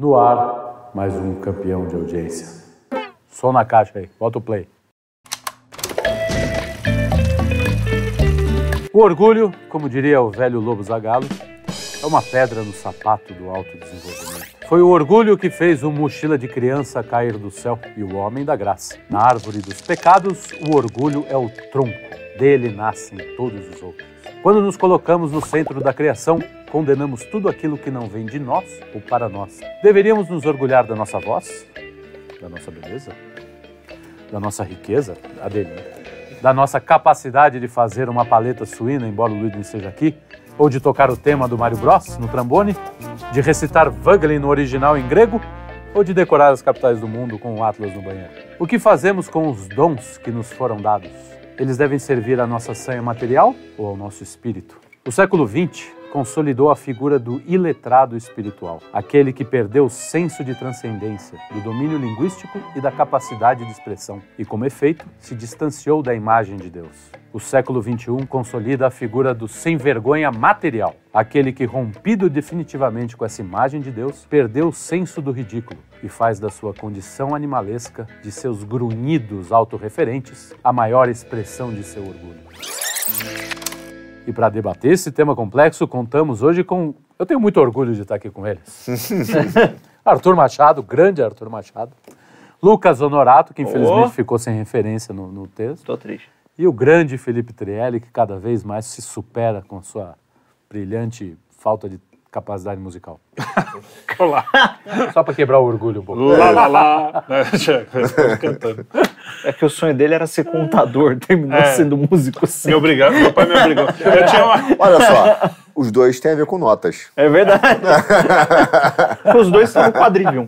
No ar, mais um campeão de audiência. Som na caixa aí, bota o play. O orgulho, como diria o velho Lobo Zagalo, é uma pedra no sapato do autodesenvolvimento. Foi o orgulho que fez o mochila de criança cair do céu e o homem da graça. Na árvore dos pecados, o orgulho é o tronco. Dele nascem todos os outros. Quando nos colocamos no centro da criação, condenamos tudo aquilo que não vem de nós ou para nós. Deveríamos nos orgulhar da nossa voz, da nossa beleza, da nossa riqueza, a dele, da nossa capacidade de fazer uma paleta suína, embora o Luiz não esteja aqui, ou de tocar o tema do Mario Bros no trombone, de recitar Wagner no original em grego, ou de decorar as capitais do mundo com o Atlas no banheiro. O que fazemos com os dons que nos foram dados? Eles devem servir à nossa sanha material ou ao nosso espírito? O século XX consolidou a figura do iletrado espiritual, aquele que perdeu o senso de transcendência, do domínio linguístico e da capacidade de expressão, e, como efeito, se distanciou da imagem de Deus. O século XXI consolida a figura do sem-vergonha material, aquele que, rompido definitivamente com essa imagem de Deus, perdeu o senso do ridículo e faz da sua condição animalesca, de seus grunhidos autorreferentes, a maior expressão de seu orgulho. E para debater esse tema complexo, contamos hoje com. Eu tenho muito orgulho de estar aqui com eles. Arthur Machado, grande Arthur Machado. Lucas Honorato, que infelizmente Oh. ficou sem referência no, no texto. Tô triste. E o grande Felipe Trielli, que cada vez mais se supera com sua brilhante falta de capacidade musical. Olá. Só para quebrar o orgulho um pouco. Lá, lá, lá. É, cantando. É que o sonho dele era ser contador, terminou É. sendo músico sim. Me obrigado, meu pai me obrigou. Eu tinha uma. Olha só, os dois têm a ver com notas. É verdade. Os dois são no quadrilhão.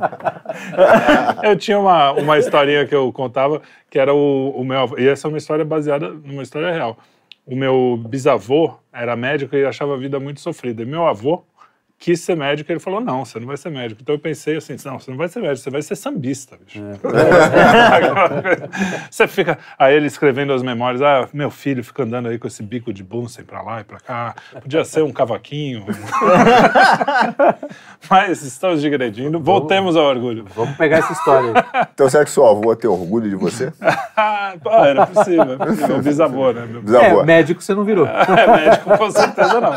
Eu tinha uma, uma historinha que eu contava, que era o, o meu avô. E essa é uma história baseada numa história real. O meu bisavô era médico e achava a vida muito sofrida. E meu avô quis ser médico e ele falou: não, você não vai ser médico. Então eu pensei assim: não, você não vai ser médico, você vai ser sambista, bicho. você fica. Aí ele escrevendo as memórias: ah, meu filho fica andando aí com esse bico de Bunsen pra lá e pra cá. Podia ser um cavaquinho. Mas estamos digredindo. Voltemos ao orgulho. Vamos pegar essa história aí. Então será que seu avô tem orgulho de você? Ah, pô, era possível, era possível. Meu bisavô, né? Meu Bisavô. É, médico você não virou. é, médico com certeza não.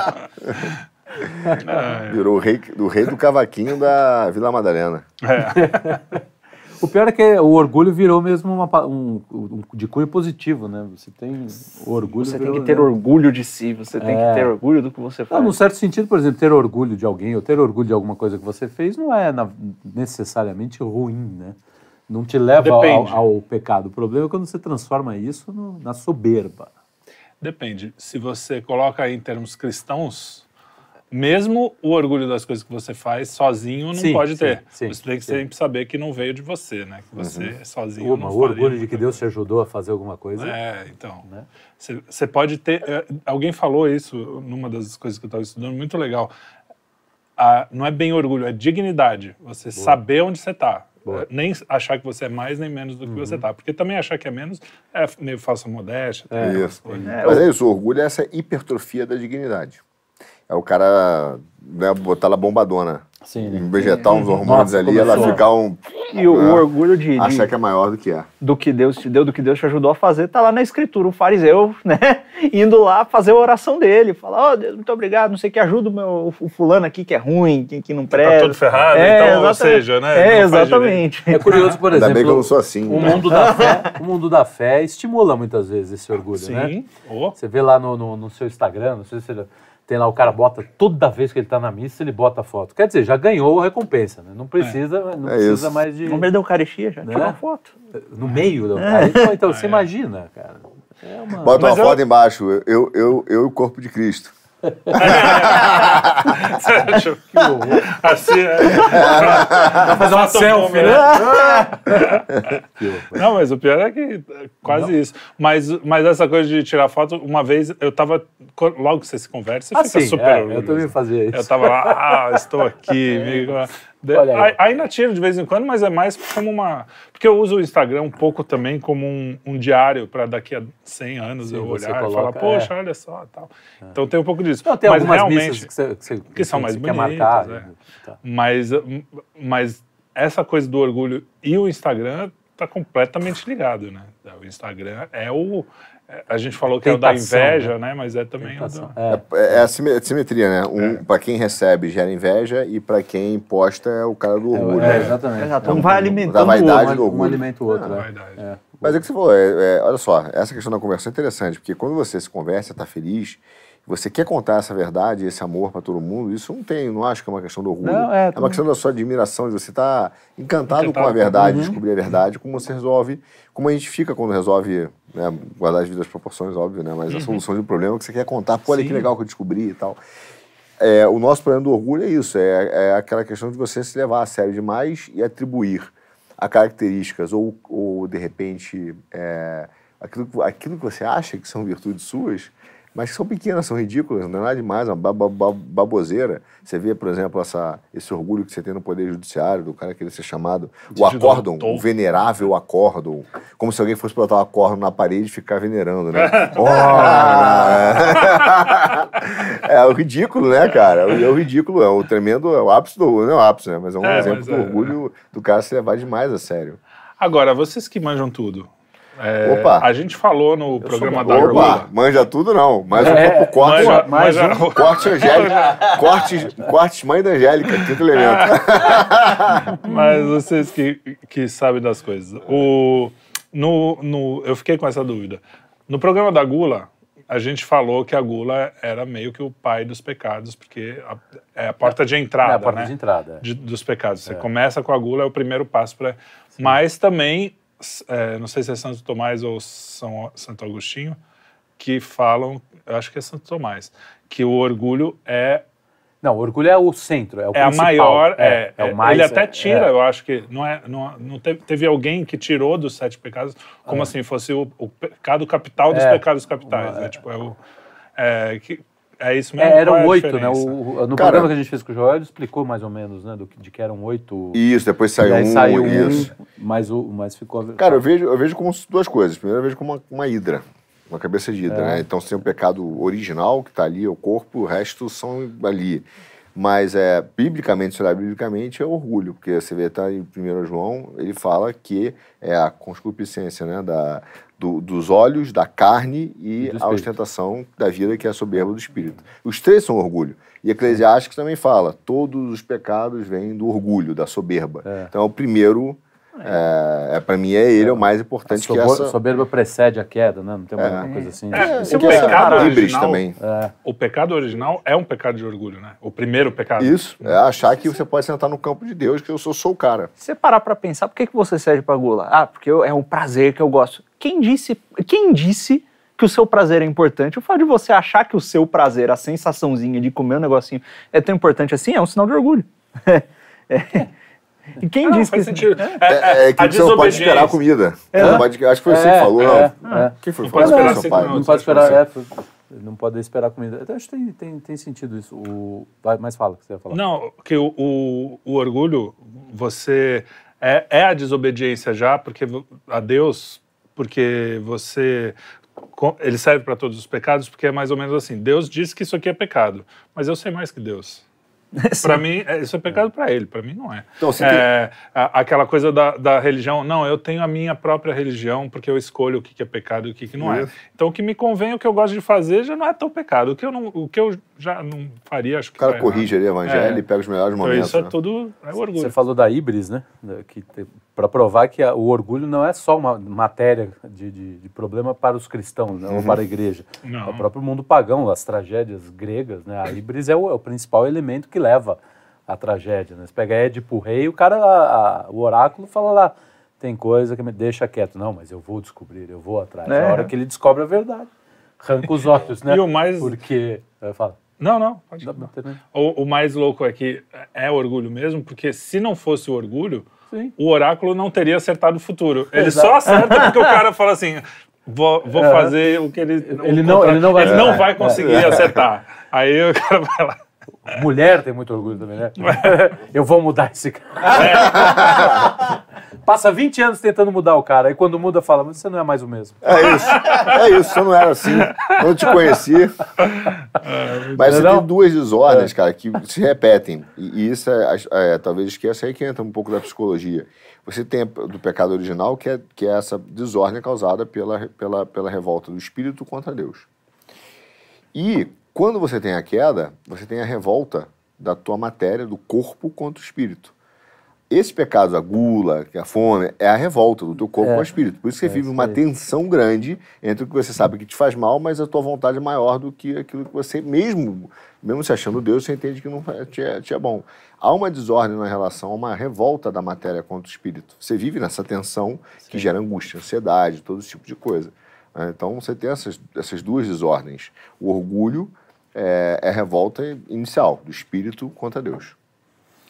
É, Virou o rei, o rei do cavaquinho da Vila Madalena. é. O pior é que o orgulho virou mesmo uma um, um- de cunho positivo, né? Você tem orgulho. Você tem virou, que ter né? orgulho de si, você tem É. que ter orgulho do que você Não, faz. num certo sentido, por exemplo, ter orgulho de alguém ou ter orgulho de alguma coisa que você fez não é na- necessariamente ruim, né? Não te leva ao, ao pecado. O problema é quando você transforma isso no- na soberba. Depende. Se você coloca aí em termos cristãos, mesmo o orgulho das coisas que você faz sozinho não Sim, pode sim, ter. sim, você tem que sim. sempre saber que não veio de você, né? Que você sozinho Uma, não o orgulho de que Deus te ajudou a fazer alguma coisa. É, então. Né? Você você pode ter. é, Alguém falou isso numa das coisas que eu estava estudando, muito legal. Ah, não é bem orgulho, é dignidade. Você saber onde você está. Boa. Uhum. Nem achar que você é mais nem menos do que você está. Porque também achar que é menos é meio falsa modéstia. É. Isso. É, Mas é isso, o orgulho é essa hipertrofia da dignidade. É o cara né, botar ela bombadona. Sim, né? Injetar uns hormônios Nossa, ali, ela começou. ficar um. E o, o É. orgulho de, de- achar que é maior do que é. do que Deus te deu, do que Deus te ajudou a fazer, tá lá na escritura. O fariseu, né, indo lá fazer a oração dele. Falar, ó Deus, muito obrigado, não sei o que, ajuda o, meu, o fulano aqui que é ruim, que, que não presta. Tá todo ferrado, É, então, ou seja, né? É, exatamente. É curioso, por Ainda bem que eu exemplo, não sou assim. o mundo da fé, o mundo da fé estimula muitas vezes esse orgulho, Sim. né? Oh, Você vê lá no, no, no seu Instagram, não sei se você tem lá o cara bota toda vez que ele tá na missa, ele bota a foto. Quer dizer, já ganhou a recompensa, né? Não precisa, não É precisa isso. mais de No meio da Eucaristia já, Né? tira uma foto. no meio. do- Aí, pô, então você É. imagina, cara. É uma Bota uma Mas eu- foto embaixo, eu, eu, eu e o corpo de Cristo. Que horror. assim, é. Vai fazer uma um selfie, né? Que horror. Não, mas o pior é que é quase isso. Mas, mas essa coisa de tirar foto, uma vez eu tava. Logo que você se conversa, você Ah, fica sim, super é, eu também fazia isso. Eu tava lá, ah, estou aqui. Olha aí. a- ainda tiro de vez em quando, mas é mais como uma. Porque eu uso o Instagram um pouco também como um, um diário para daqui a 100 anos Sim, eu olhar e coloca- falar, poxa, é. olha só, tal. Então tem um pouco disso. Não, tem mas algumas realmente, que, você, que, você- que são mais bonitas, marcar. é. né? Tá. Mas, mas essa coisa do orgulho e o Instagram tá completamente ligado, né? O Instagram é o. é- A gente falou que é o da Tentação, inveja, né? Mas é também o Tentação. do. É. É, é a sime- simetria, né? Um, Pra quem recebe gera inveja e pra quem posta é o cara do orgulho. É, né? exatamente. Exato. É Um vai da alimentando o vaidade outro. do um, alimenta o outro. É né? verdade. É. Mas é o que você falou, é, é, olha só, essa questão da conversa é interessante, porque quando você se conversa, está feliz, você quer contar essa verdade, esse amor para todo mundo, isso não tem, não acho que é uma questão do orgulho. Não, é, é uma questão da sua admiração, de você estar encantado, Encantado com a verdade, Uhum. descobrir a verdade, como você resolve, como a gente fica quando resolve, né, guardar as vidas proporções, óbvio, né, mas a solução de um problema que você quer contar, pô, olha que Uhum. Sim. legal que eu descobri e tal. É, o nosso problema do orgulho é isso, é, é aquela questão de você se levar a sério demais e atribuir a características ou, ou de repente, é, aquilo, que- aquilo que você acha que são virtudes suas, mas são pequenas, são ridículas, não é nada demais, é uma baboseira. Você vê, por exemplo, essa, esse orgulho que você tem no Poder Judiciário, do cara querer ser chamado o acórdão, o venerável acórdão, como se alguém fosse botar o acórdão na parede e ficar venerando, né? Ora! é o ridículo, né, cara? É o, é o ridículo, é o tremendo, é o ápice do, não é o ápice, né? Mas é um É, exemplo do é- orgulho do cara se levar demais a sério. Agora, vocês que manjam tudo. É, Opa. A gente falou no programa da Opa, Gula. manja tudo não, mas É, eu vou pro corte, Manja, mais manja- um. corte Angélica, corte, corte mãe da Angélica, quinto elemento. Mas vocês que, que sabem das coisas. O, no, no, eu fiquei com essa dúvida. No programa da Gula, a gente falou que a Gula era meio que o pai dos pecados, porque a- é a porta de entrada, É a porta né? de entrada. é. de- dos pecados. Você começa com a gula, é o primeiro passo para. Mas também, é, não sei se é Santo Tomás ou São, Santo Agostinho, que falam, eu acho que é Santo Tomás, que o orgulho é, Não, o orgulho é o centro, é o é a principal. maior. É, é, é- o mais. ele até é- tira, é. eu acho que. Não é, não, não teve, teve alguém que tirou dos sete pecados, como assim, fosse o, o pecado capital dos É. pecados capitais. Uma- né? Tipo, é o. É, que, é isso mesmo? É, eram é oito, né? O- no Cara- programa que a gente fez com o Joel, ele explicou mais ou menos, né? Do, de que eram oito. Isso, depois saiu um, saiu isso. um, mas, o, mas ficou. Cara, eu vejo, eu vejo como duas coisas. Primeiro, eu vejo como uma, uma hidra, uma cabeça de hidra, É. né? Então, você tem o pecado original, que está ali, é o corpo, o resto são ali. Mas, é, biblicamente, se olhar biblicamente, é orgulho, porque você vê, tá em 1 João, ele fala que é a concupiscência, né? Da, do- dos olhos, da carne e a ostentação da vida, que é a soberba do espírito. Os três são orgulho. E Eclesiastes também fala, todos os pecados vêm do orgulho, da soberba. É. Então, o primeiro, é, é, para mim, é ele é o mais A importante que essa... soberba precede a queda, né? Não tem uma É. coisa assim. É, o é pecado original- também. É. O pecado original é um pecado de orgulho, né? O primeiro pecado. Isso, é achar que você pode sentar no campo de Deus, que eu sou, sou o cara. Se você parar pra pensar, por que, que você serve pra gula? Ah, porque eu- é um prazer que eu gosto. Quem disse, quem disse que o seu prazer é importante? O fato de você achar que o seu prazer, a sensaçãozinha de comer um negocinho é tão importante assim, é um sinal de orgulho. É. E quem Ah, não, disse que sentido. É, É, é que a você não pode esperar a comida. Você não pode- acho que foi você que É, falou, é, não. é. Quem foi Não que pode esperar Seu cinco pai. minutos. Não pode esperar, é, foi- não pode esperar comida. Então, acho que tem, tem, tem sentido isso. O, vai, mas fala o que você ia falar. Não, que o, o, o orgulho, você. É, é a desobediência já, porque a Deus, porque você. Ele serve para todos os pecados, porque é mais ou menos assim: Deus disse que isso aqui é pecado, mas eu sei mais que Deus. Para mim, é- isso é pecado para ele, para mim não é. Então, É, aquela coisa da, da religião, não, eu tenho a minha própria religião porque eu escolho o que, que é pecado e o que, que não é. Isso. Então, o que me convém, o que eu gosto de fazer, já não é tão pecado. O que eu, não, o que eu já não faria, acho que O cara tá corrige ali o evangelho É. e pega os melhores Então, momentos. isso é né? tudo é orgulho. Você falou da híbris, né? Que para provar que a- o orgulho não é só uma matéria de, de- de problema para os cristãos né, ou para a igreja. Não. É o próprio mundo pagão, as tragédias gregas, né? A híbris é o, é o principal elemento que leva à tragédia. Né? Você pega Édipo Rei, o cara, a- a- o oráculo fala lá, tem coisa que me deixa quieto. Não, mas eu vou descobrir, eu vou atrás. É. A hora que ele descobre a verdade, arranca os olhos, né? E o mais- Porque... Eu falo, Não, não, pode o, o mais louco é que é orgulho mesmo, porque se não fosse o orgulho, Sim. o oráculo não teria acertado o futuro. Ele Exato. só acerta porque o cara fala assim. Vou, vou É. fazer o que ele. Ele não- contra- ele não vai ele não vai conseguir acertar. Aí o cara vai lá. Mulher tem muito orgulho também, né? Eu vou mudar esse cara. Passa 20 anos tentando mudar o cara, e quando muda, fala, mas você não é mais o mesmo. É isso. É isso, você não era assim. Quando eu te conheci. Mas você Não, não? tem duas desordens, cara, que se repetem. E, isso é, é, talvez esqueça aí que entra um pouco da psicologia. Você tem a- do pecado original, que é, que é essa desordem causada pela, pela, pela revolta do espírito contra Deus. E quando você tem a queda, você tem a revolta da tua matéria, do corpo contra o espírito. Esse pecado, a gula, que é a fome, é a revolta do teu corpo É. com o espírito. Por isso que você É vive uma tensão grande entre o que você sabe que te faz mal, mas a tua vontade é maior do que aquilo que você, mesmo, mesmo se achando Deus, você entende que não te é, te é bom. Há uma desordem na relação, há uma revolta da matéria contra o espírito. Você vive nessa tensão que gera angústia, ansiedade, todo esse tipo de coisa. né? Então você tem essas, essas duas desordens. O orgulho é, é a revolta inicial do espírito contra Deus.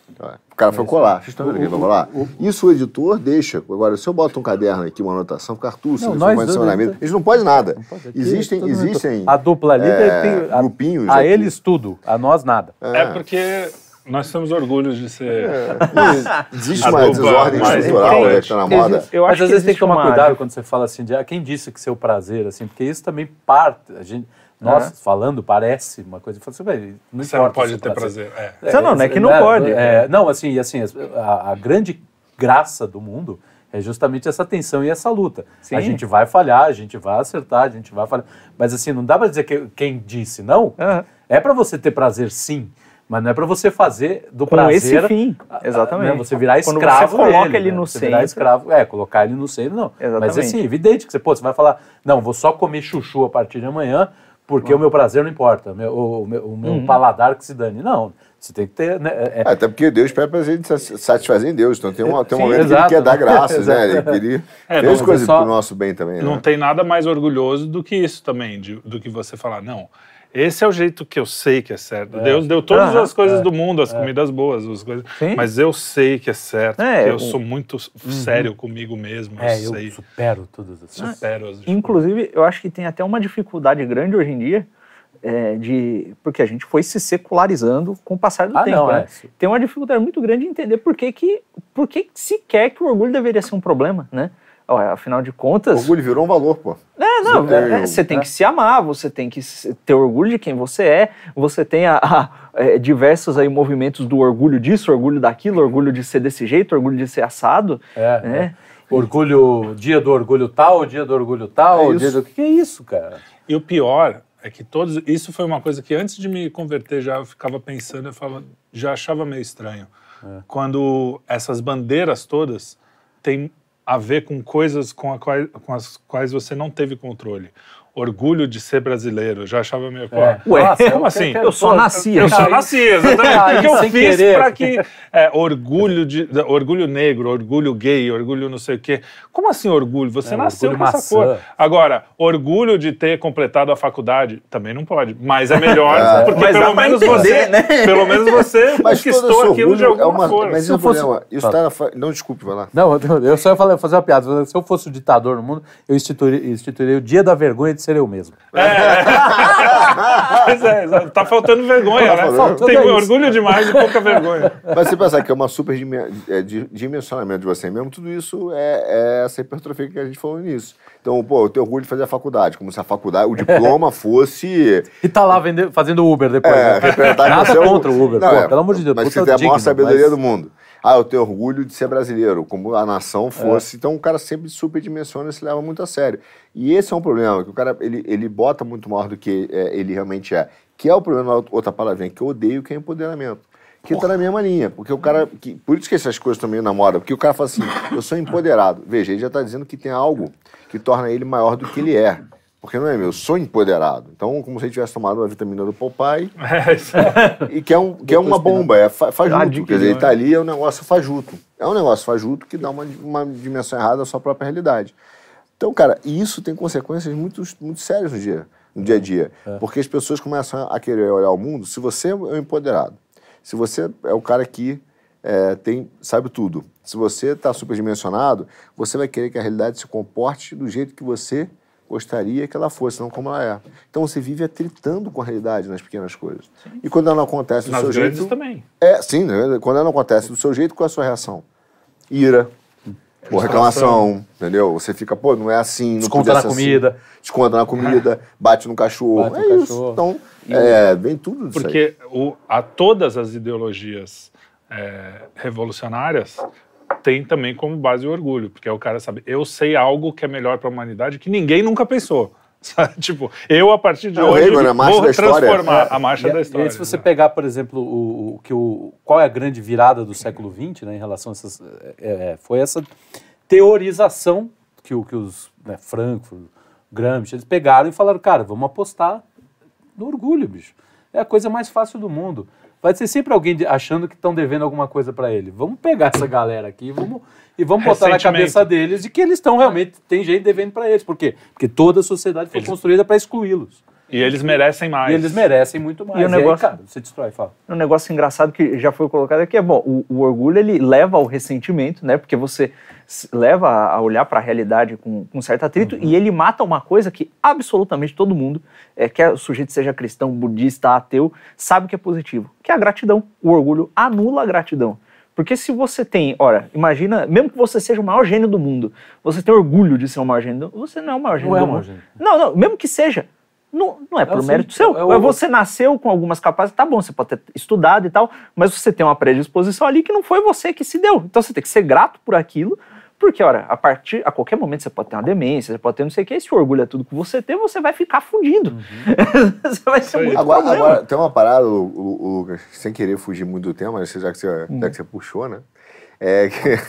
Então, é. O cara foi colar. Vocês estão vendo que ele vai colar? Isso o editor deixa. Agora, se eu boto um caderno aqui, uma anotação, se Não, eles nós não em cima dois- da mesa. Eles não podem nada. Pode aqui, Existem, existem A dupla líder é, tem. A, grupinhos a aqui. eles tudo, a nós nada. É porque nós temos orgulho de ser. Existe A uma desordem estrutural né, que está na moda. Eu Mas acho às vezes tem existe que tomar cuidado quando você fala assim, de ah, quem disse que seu prazer, assim, porque isso também parte. A gente, nós falando parece uma coisa. Fala assim, "Velho, não Você não pode ter prazer. É. Não, não, não é que não pode. é, não, assim, assim, a, a grande graça do mundo é justamente essa tensão e essa luta. Sim. A gente vai falhar, a gente vai acertar, a gente vai falhar. Mas assim, não dá pra dizer que quem disse não. Aham. É pra você ter prazer, sim. Mas não é pra você fazer do Com prazer. esse fim, a- exatamente. né, Você virar Quando escravo. você coloca dele, ele né? no você virar centro. escravo. É, colocar ele no centro, não. Mas Exatamente. assim, evidente que você, pô, você vai falar, não, vou só comer chuchu a partir de amanhã, porque o meu prazer não importa, o meu, o meu, o meu Uhum. paladar que se dane. Não, você tem que ter. Né, é- É, Até porque Deus pede pra gente se satisfazer em Deus. Então tem, uma, tem um Sim, momento que exato. ele quer dar graças, né? Ele, ele É, não, coisas é só- pro nosso bem também, Não né? tem nada mais orgulhoso do que isso também, de- do que você falar, não. Esse é o jeito que eu sei que é certo. Deus deu todas as coisas do mundo, as comidas boas, as coisas. Sim. Mas eu sei que é certo, É, eu sou muito sério comigo mesmo. é, eu eu supero todas as Supero as Inclusive, eu acho que tem até uma dificuldade grande hoje em dia, é, de porque a gente foi se secularizando com o passar do Ah, tempo. não, né? é. Tem uma dificuldade muito grande de entender por que, que, por que sequer que o orgulho deveria ser um problema, né? Ó, afinal de O contas, orgulho virou um valor, pô. é, não, Você tem é, o- você tem que se amar, você tem que ter orgulho de quem você é, você tem a, a, é, diversos aí movimentos do orgulho disso, orgulho daquilo, orgulho de ser desse jeito, orgulho de ser assado, É, né? Orgulho, dia do orgulho tal, dia do orgulho tal, É dia do. O que é isso, cara? E o pior é que todos. Isso foi uma coisa que antes de me converter já eu ficava pensando, eu falava, já achava meio estranho. Quando essas bandeiras todas têm a ver com coisas com, a quais, com as quais você não teve controle. Orgulho de ser brasileiro, eu já achava meio. É. Ué, Nossa, como assim? eu só nasci Eu só nasci, exatamente. Aí, O que eu fiz querer. para que. É, orgulho, de, orgulho negro, orgulho gay, orgulho não sei o quê. Como assim orgulho? Você É, nasceu orgulho com essa maçã. cor. Agora, orgulho de ter completado a faculdade, também não pode. Mas é melhor, É. porque Mas pelo pra menos entender, você. né? Pelo menos você Mas conquistou aquilo de alguma é uma, forma. Mas Se isso eu um fosse- problema. Isso tá na fa- Não, desculpe, vai lá. Não, eu só ia fazer uma piada. Se eu fosse o ditador no mundo, eu instituiria, instituiria o dia da vergonha de ser eu mesmo. Pois é, tá faltando vergonha, Tá né? faltando. Tem É isso. orgulho demais e pouca vergonha. Mas você pensar que é uma super é, di- dimensionamento de você mesmo, tudo isso é, é essa hipertrofia que a gente falou nisso. Então, pô, eu tenho orgulho de fazer a faculdade, como se a faculdade, o diploma fosse. E tá lá vende- fazendo Uber depois. É, né? Nada é contra o Uber, Não, pô, é, pelo amor de Deus. Mas você tem a maior sabedoria mas- do mundo. Ah, eu tenho orgulho de ser brasileiro, como a nação É. fosse. Então o cara sempre superdimensiona e se leva muito a sério. E esse é um problema, que o cara ele, ele bota muito maior do que é, ele realmente é. Que é o problema, outra palavrinha, que eu odeio, que é empoderamento. Que tá na mesma linha. Porque o cara. Que, por isso que essas coisas também namoram. Porque o cara fala assim, eu sou empoderado. Veja, ele já tá dizendo que tem algo que torna ele maior do que ele é. Porque não é meu, eu sou empoderado. Então, como se ele tivesse tomado uma vitamina do Popeye É, isso é. e que é, um, que é uma bomba, é fa- fajuto. Quer dizer, ele tá ali, é um negócio fajuto. É um negócio fajuto que dá uma, uma dimensão errada à sua própria realidade. Então, cara, e isso tem consequências muito, muito sérias no dia, no dia a dia. Porque as pessoas começam a querer olhar o mundo. Se você é o empoderado, se você é o cara que é, tem, sabe tudo, se você está superdimensionado, você vai querer que a realidade se comporte do jeito que você gostaria que ela fosse, não como ela é. Então você vive atritando com a realidade nas pequenas coisas. E quando ela não acontece do Nas seu grandes jeito. também. É, sim, né? quando ela não acontece do seu jeito, qual é a sua reação? Ira. Ou reclamação, entendeu? Você fica, pô, não é assim, não Desconta na assim. comida. Desconta na comida, bate no cachorro. Bate é no isso. cachorro. Então, é, vem tudo disso aí. Porque o, a todas as ideologias é, revolucionárias tem também como base o orgulho, porque é o cara sabe, eu sei algo que é melhor para a humanidade que ninguém nunca pensou. Sabe? Tipo, eu a partir de É, hoje Reagan? A marcha vou da história. transformar a marcha E, da e história. aí, se você né? pegar, por exemplo, o, o- que o, qual é a grande virada do século XX, né, em relação a essas, é, é, foi essa teorização que, o, que os né, Frankfurt, Gramsci, eles pegaram e falaram, cara, vamos apostar no orgulho, bicho. É a coisa mais fácil do mundo. Vai ser sempre alguém de- achando que estão devendo alguma coisa para ele. Vamos pegar essa galera aqui e vamos, e vamos botar na cabeça deles de que eles estão realmente, tem gente devendo para eles. Por quê? Porque toda a sociedade foi Eles- construída para excluí-los. E eles merecem mais. E eles merecem muito mais. E o aí, negócio- cara, você destrói, fala. Um negócio engraçado que já foi colocado aqui é, bom, o, o orgulho ele leva ao ressentimento, né? Porque você leva a olhar para a realidade com, com certo atrito e ele mata uma coisa que absolutamente todo mundo, é, quer o sujeito seja cristão, budista, ateu, sabe que é positivo, que é a gratidão. O orgulho anula a gratidão. Porque se você tem, ora, imagina, mesmo que você seja o maior gênio do mundo, você tem orgulho de ser o maior gênio, do- você não é o maior gênio Não é do maior mundo. gênio. Não, não, mesmo que seja, não, não é por sim, mérito seu. é o- É você nasceu com algumas capacidades, tá bom, você pode ter estudado e tal, mas você tem uma predisposição ali que não foi você que se deu. Então você tem que ser grato por aquilo, porque, olha, a partir, a qualquer momento você pode ter uma demência, você pode ter não sei o que, e se o orgulho é tudo que você tem, você vai ficar fundido. você vai aí. muito Agora, problema. agora, tem uma parada, Lu- Lu- Lu- Lucas, sem querer fugir muito do tema, mas já que você, já que você puxou, né? É que,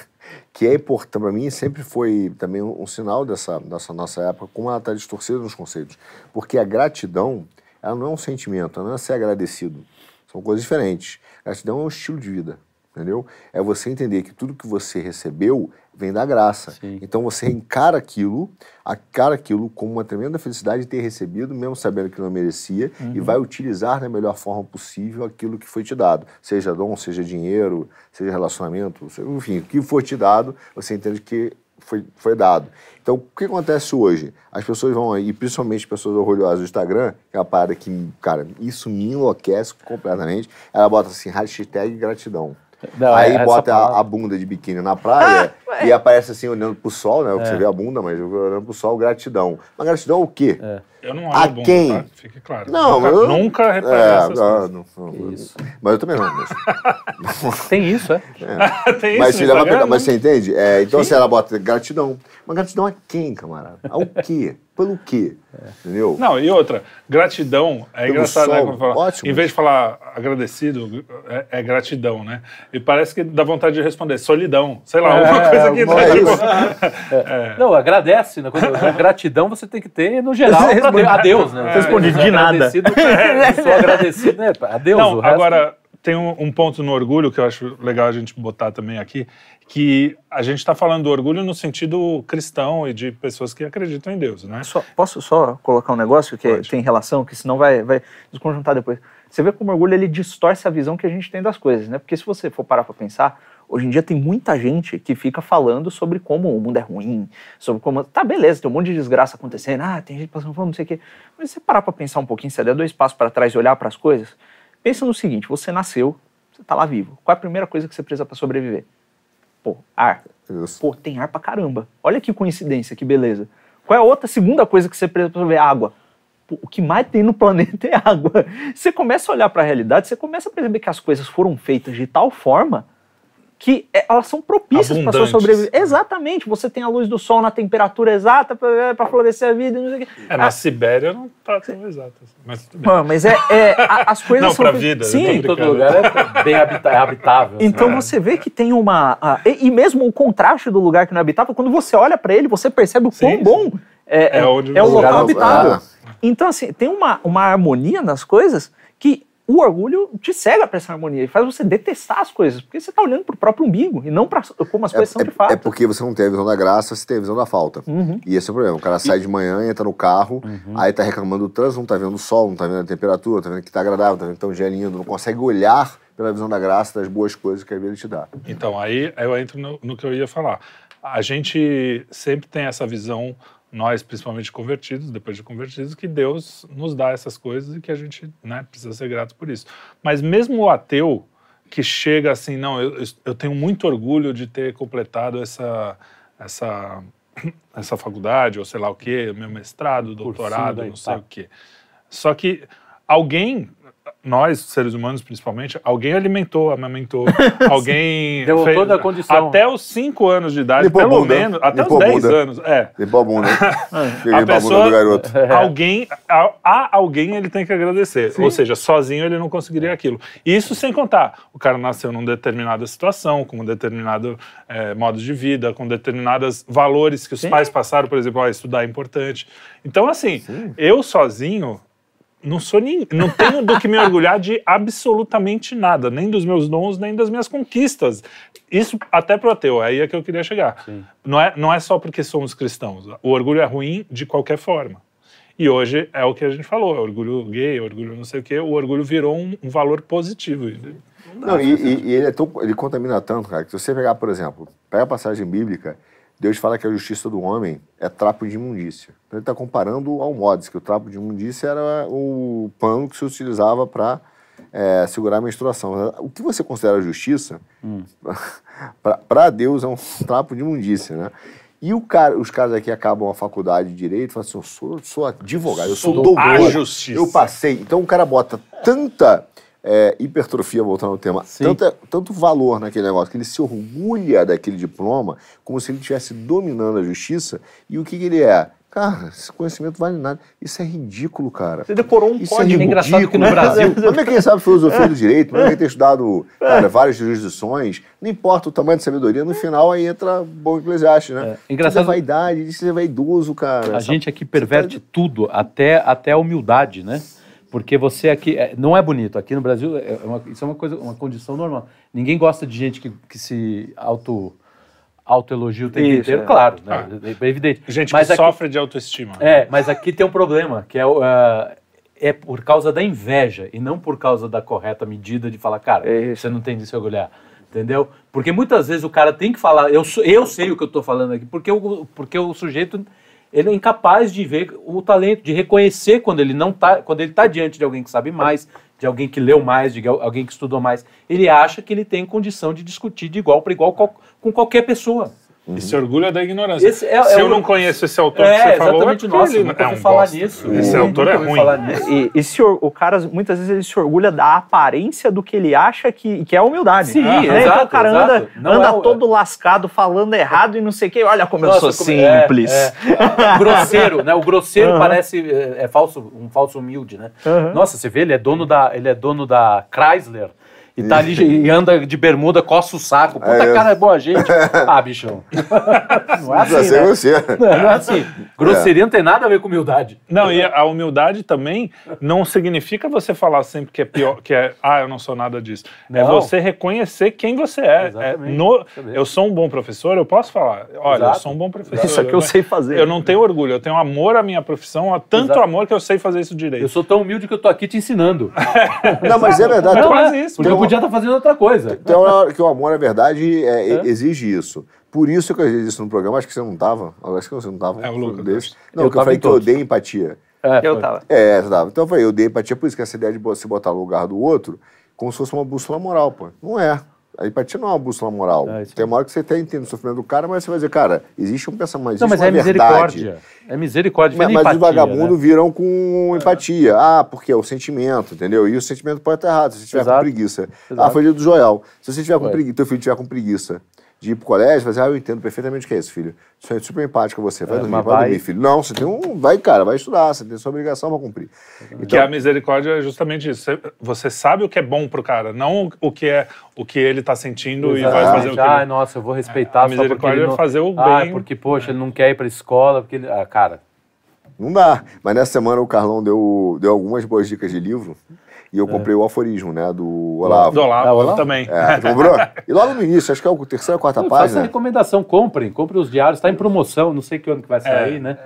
que é importante, para mim, sempre foi também um, sinal dessa, dessa nossa época, como ela está distorcida nos conceitos. Porque a gratidão, ela não é um sentimento, ela não é ser agradecido. São coisas diferentes. Gratidão é um estilo de vida, entendeu? É você entender que tudo que você recebeu vem da graça. Sim. Então você encara aquilo, encara aquilo como uma tremenda felicidade de ter recebido, mesmo sabendo que não merecia, e vai utilizar da melhor forma possível aquilo que foi te dado. Seja dom, seja dinheiro, seja relacionamento, enfim, o que for te dado, você entende que foi, foi dado. Então, o que acontece hoje? As pessoas vão aí, principalmente pessoas orgulhosas do Instagram, que é uma parada que, cara, isso me enlouquece completamente. Ela bota assim, hashtag gratidão. Não, aí essa bota a, a bunda de biquíni na praia Ah, e aparece assim olhando pro sol, né? É. Você vê a bunda, mas olhando pro sol, gratidão. Mas gratidão o quê? Eu não A olho bunda, quem? tá? Fique claro. Não, nunca, mas eu- nunca reparei É, essas não, coisas. não, não, Isso. Mas eu também não. Mas, Tem isso, é? Tem mas, isso Instagram, pegar- mas não? você entende? É, então, se ela bota gratidão. Mas gratidão a quem, camarada? Ao quê? Pelo quê? Entendeu? Não, e outra, gratidão é Pelo engraçado, né? sol, fala, ótimo. Em vez de falar agradecido, é, é gratidão, né? E parece que dá vontade de responder solidão. Sei lá, alguma É, coisa que alguma- tá, é tipo, isso. Não, agradece, né? Quando, a gratidão você tem que ter no geral a Deus, né? Você responde Você de é nada. agradecido, Eu sou agradecido, né? A Deus, o Não, resto- agora tem um, um ponto no orgulho que eu acho legal a gente botar também aqui, que a gente está falando do orgulho no sentido cristão e de pessoas que acreditam em Deus, né? Só- posso só colocar um negócio que Pode. tem relação, que senão vai, vai desconjuntar depois. Você vê como o orgulho ele distorce a visão que a gente tem das coisas, né? Porque se você for parar para pensar, hoje em dia tem muita gente que fica falando sobre como o mundo é ruim, sobre como. Tá, beleza, tem um monte de desgraça acontecendo, ah, tem gente passando fome, não sei o quê. Mas se você parar para pensar um pouquinho, se você der dois passos para trás e olhar para as coisas, pensa no seguinte: você nasceu, você tá lá vivo. Qual é a primeira coisa que você precisa para sobreviver? Pô, ar. Isso. Pô, tem ar pra caramba. Olha que coincidência, que beleza. Qual é a outra segunda coisa que você precisa pra ver? Água. Pô, o que mais tem no planeta é água. Você começa a olhar para a realidade, você começa a perceber que as coisas foram feitas de tal forma que é, elas são propícias para sua sobrevivência. Exatamente. Você tem a luz do sol na temperatura exata para florescer a vida. e Não sei o quê. É, na Sibéria não tá tão exato assim, mas tudo bem. Mano, mas é, é, a- as coisas Não, são pra feitas- vida, Sim, todo lugar é bem habita- é habitável. Então É. você vê que tem uma. a- e, e mesmo o contraste do lugar que não é habitável, quando você olha para ele, você percebe o quão Sim, bom é, É onde é o você- local Lugar- habitável. Ah. Então, assim, tem uma, uma harmonia nas coisas o orgulho te cega para essa harmonia e faz você detestar as coisas, porque você está olhando para o próprio umbigo e não para como as coisas são de É, fato. é porque você não tem a visão da graça, você tem a visão da falta. Uhum. E esse é o problema. O cara sai de manhã, entra no carro, aí tá reclamando do trânsito, não tá vendo o sol, não tá vendo a temperatura, não tá vendo que tá agradável, tá vendo que tá um dia lindo, não consegue olhar pela visão da graça, das boas coisas que a vida te dá. Então, aí eu entro no, no que eu ia falar. A gente sempre tem essa visão nós, principalmente convertidos, depois de convertidos, que Deus nos dá essas coisas e que a gente né, precisa ser grato por isso. Mas mesmo o ateu que chega assim, não, eu, eu tenho muito orgulho de ter completado essa, essa, essa faculdade, ou sei lá o quê, meu mestrado, doutorado, não sei o quê. Só que alguém nós, seres humanos principalmente, alguém alimentou, amamentou, alguém Deu fez, toda a condição. Até os 5 anos de idade, Limpou pelo bunda. menos, até Limpou os a 10 bunda. anos. É. Limpou a bunda. Cheguei A pessoa, do garoto. alguém, a, a alguém ele tem que agradecer. Ou seja, sozinho ele não conseguiria aquilo. Isso sem contar, o cara nasceu numa determinada situação, com um determinado eh, modo de vida, com determinados valores que os pais passaram, por exemplo, ó, estudar é importante. Então, assim, eu sozinho não sou nem, não tenho do que me orgulhar de absolutamente nada, nem dos meus dons, nem das minhas conquistas. Isso até pro ateu, aí é que eu queria chegar. Não é, não é só porque somos cristãos. O orgulho é ruim de qualquer forma. E hoje é o que a gente falou, é orgulho gay, orgulho não sei o quê, o orgulho virou um, um valor positivo. Não, e, e- e ele, é tão, ele contamina tanto, cara, que se você pegar, por exemplo, pega a passagem bíblica, Deus fala que a justiça do homem é trapo de imundícia. Então ele está comparando ao modos, que o trapo de imundícia era o pano que se utilizava para segurar a menstruação. O que você considera justiça, para Deus é um trapo de imundícia, né? E o cara, os caras aqui acabam a faculdade de direito e falam assim: eu sou, sou advogado, eu sou Sou doutor. Eu passei. Então o cara bota tanta é, hipertrofia, voltando ao tema, tanta, tanto valor naquele negócio, que ele se orgulha daquele diploma, como se ele estivesse dominando a justiça. E o que, que ele é? Cara, esse conhecimento vale nada. Isso é ridículo, cara. Você decorou um Isso é código. ridículo. engraçado que no Brasil- Mas quem sabe filosofia do direito, mas quem ter estudado cara, várias jurisdições, não importa o tamanho da sabedoria, no final aí entra bom eclesiastes, né? É, engraçado- Isso é vaidade, isso é vaidoso, cara. A gente aqui perverte tudo, até, até a humildade, né? Porque você aqui. é, não é bonito. Aqui no Brasil, é uma- isso é uma coisa, uma condição normal. Ninguém gosta de gente que, que se auto, autoelogia o tempo Isso, inteiro, é. claro, né? É evidente. Gente mas que aqui, sofre de autoestima. É, mas aqui tem um problema, que é, o, ah, é por causa da inveja e não por causa da correta medida de falar, cara, É você não tem de se orgulhar. Entendeu? Porque muitas vezes o cara tem que falar, eu, eu sei o que eu estou falando aqui, porque o, porque o sujeito ele é incapaz de ver o talento, de reconhecer quando ele não tá, quando ele está diante de alguém que sabe mais, de alguém que leu mais, de alguém que estudou mais. Ele acha que ele tem condição de discutir de igual para igual com qualquer pessoa. E se orgulha da ignorância. Esse é- se é eu o- não conheço esse autor É, que você falou, exatamente, é nossa, ele nunca é um falar bosta. nisso. Esse Eu autor é ruim. E, e se or- o cara, muitas vezes, ele se orgulha da aparência do que ele acha que, que é humildade. Sim, Né? Então exato, o cara exato. anda, Não anda é o- todo lascado, falando errado e não sei o quê. Olha como eu Nossa, sou como- é, simples. é. grosseiro, né? O grosseiro Aham. parece é, é falso, um falso humilde, né? Aham. Nossa, você vê, ele é dono da, ele é dono da Chrysler e tá ali e anda de bermuda, coça o saco. Puta É. cara, é boa gente. Ah, bichão. Não é assim, né? você. Não é assim. Grosseria não tem nada a ver com humildade. Não, e a humildade também não significa você falar sempre que é pior, que é, ah, eu não sou nada disso. É Não. você reconhecer quem você é. é no- eu sou um bom professor, eu posso falar, olha, eu Exato. sou um bom professor. Isso é que eu sei fazer. Eu não tenho orgulho, eu tenho amor à minha profissão, há tanto Exato. amor que eu sei fazer isso direito. Eu sou tão humilde que eu tô aqui te ensinando. Não, mas é verdade. Não, quase é, isso. Podia estar fazendo outra coisa. Uma hora que o amor, na verdade, é, exige isso. Por isso que eu disse isso no programa, acho que você não estava. Acho que você não estava. É, o Lucas, desse. Não, Eu que eu falei que eu odeio empatia. É, Eu tava. É, você tava. Então eu falei, eu odeio empatia, por isso que essa ideia de você botar no lugar do outro, como se fosse uma bússola moral, pô. Não é. A empatia não é uma bússola moral. É, Tem uma hora que você até entende o sofrimento do cara, mas você vai dizer, cara, existe um pensamento, existe Não, mas uma é verdade. misericórdia. É misericórdia. Mas, mas os vagabundos né? viram com empatia. Ah, porque é o sentimento, entendeu? E o sentimento pode estar errado, se você estiver com preguiça. Exato. Ah, foi dia do Joel. Se você tiver com preguiça, teu filho tiver com preguiça de ir pro colégio, vai dizer, ah, eu entendo perfeitamente o que é isso, filho. Isso é super empático com você. Vai É, dormir, vai, vai- dormir, filho. Não, você tem um. Vai, cara, vai estudar, você tem sua obrigação pra cumprir. Que Então, a misericórdia é justamente isso. Você, você sabe o que é bom pro cara, não o que é o que ele tá sentindo e vai fazer o que Ai, ele... nossa, eu vou respeitar A só porque misericórdia é não... fazer o Ah, bem. porque, poxa, ele não quer ir pra escola, porque ele... Ah, cara, não dá. Mas nessa semana o Carlão deu, deu algumas boas dicas de livro e eu comprei o aforismo, né, do Olavo. Do Olavo, Ah, o Olavo? também. É, comprou? E logo no início, acho que é o terceiro ou quarta eu faço a página. recomendação, comprem, comprem os diários, tá em promoção, não sei que ano que vai sair, né?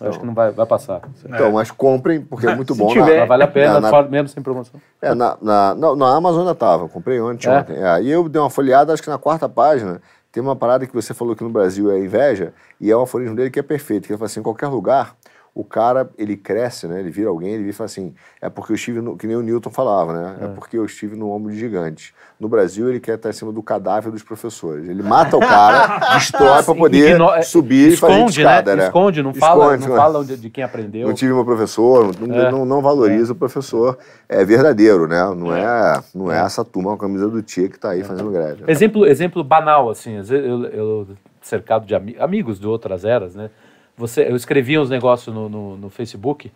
Eu Acho que não vai, vai passar. Então, mas comprem, porque é muito Se bom. tiver- Mas vale a pena, na- na- mesmo sem promoção. É, na, na, na, na Amazon ainda tava, comprei ontem, É? ontem. É, e eu dei uma folheada, acho que na quarta página Tem uma parada que você falou que no Brasil é inveja, e é um aforismo dele que é perfeito, que ele fala assim, em qualquer lugar, o cara, ele cresce, né? Ele vira alguém, ele vira e fala assim, é porque eu estive, no, que nem o Newton falava, né? É, porque eu estive no ombro de gigante. No Brasil, ele quer estar em cima do cadáver dos professores. Ele mata o cara, destrói para poder Igno- é, subir e fazer Esconde, escada, né? né? Esconde, não fala, Esconde, não né? fala onde- de quem aprendeu. Não tive meu professor, não, É. não, não valoriza o professor é verdadeiro, né? Não é, não é essa turma com a camisa do Tia que tá aí fazendo greve. Exemplo, exemplo banal, assim, às vezes eu, eu cercado de ami- amigos de outras eras, né? Você, eu escrevia uns negócios no, no, no Facebook,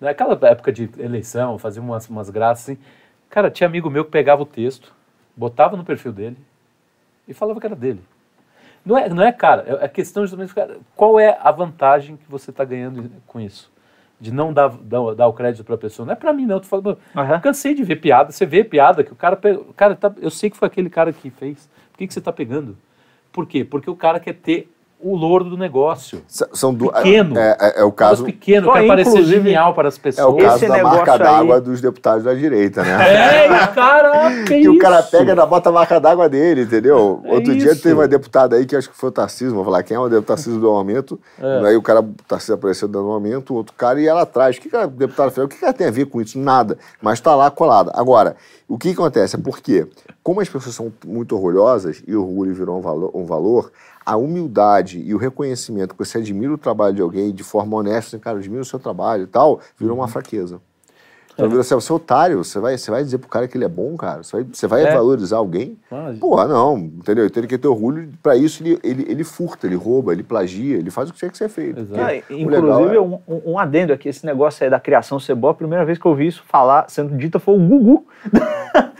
naquela época de eleição, fazia umas, umas graças assim. Cara, tinha amigo meu que pegava o texto, botava no perfil dele e falava que era dele. Não é, não é cara, é é questão justamente, cara, qual é a vantagem que você está ganhando com isso? De não dar, dar, dar o crédito para a pessoa. Não é para mim, não. Eu tô falando, Aham. Cansei de ver piada. Você vê piada que o cara. cara tá, eu sei que foi aquele cara que fez. Por que, que você tá pegando? Por quê? Porque o cara quer ter o louro do negócio. S- São du- Pequeno. É, é, é o caso, pequeno, Pô, quer parecer inclusive, genial para as é o pessoas. caso Esse da marca aí- d'água dos deputados da direita, né? É, e o cara. Que, que o cara isso? pega e bota a marca d'água dele, entendeu? É Outro dia isso. teve uma deputada aí que acho que foi o Tarcísio, vou falar quem é o deputado Tarcísio do aumento. É. Aí o cara, o Tarcísio apareceu dando um aumento, o outro cara ia lá atrás. O que, que a deputada fez? O que, que ela tem a ver com isso? Nada. Mas tá lá colado. Agora, o que acontece? É porque, como as pessoas são muito orgulhosas e o orgulho virou um valor, um valor, a humildade e o reconhecimento que você admira o trabalho de alguém de forma honesta, assim, cara, eu admiro o seu trabalho e tal, virou Uhum. uma fraqueza. Então, assim, você é otário, você vai, você vai dizer pro cara que ele é bom, cara? Você vai, você vai É. valorizar alguém? Ah, Porra, não, entendeu? Ele tem que ter orgulho, pra isso ele, ele, ele furta, ele rouba, ele plagia, ele faz o que tinha que ser feito. Exato. Ah, o inclusive, é- um, um- adendo aqui, esse negócio aí da criação ser boa, a primeira vez que eu ouvi isso falar, sendo dita, foi o Gugu.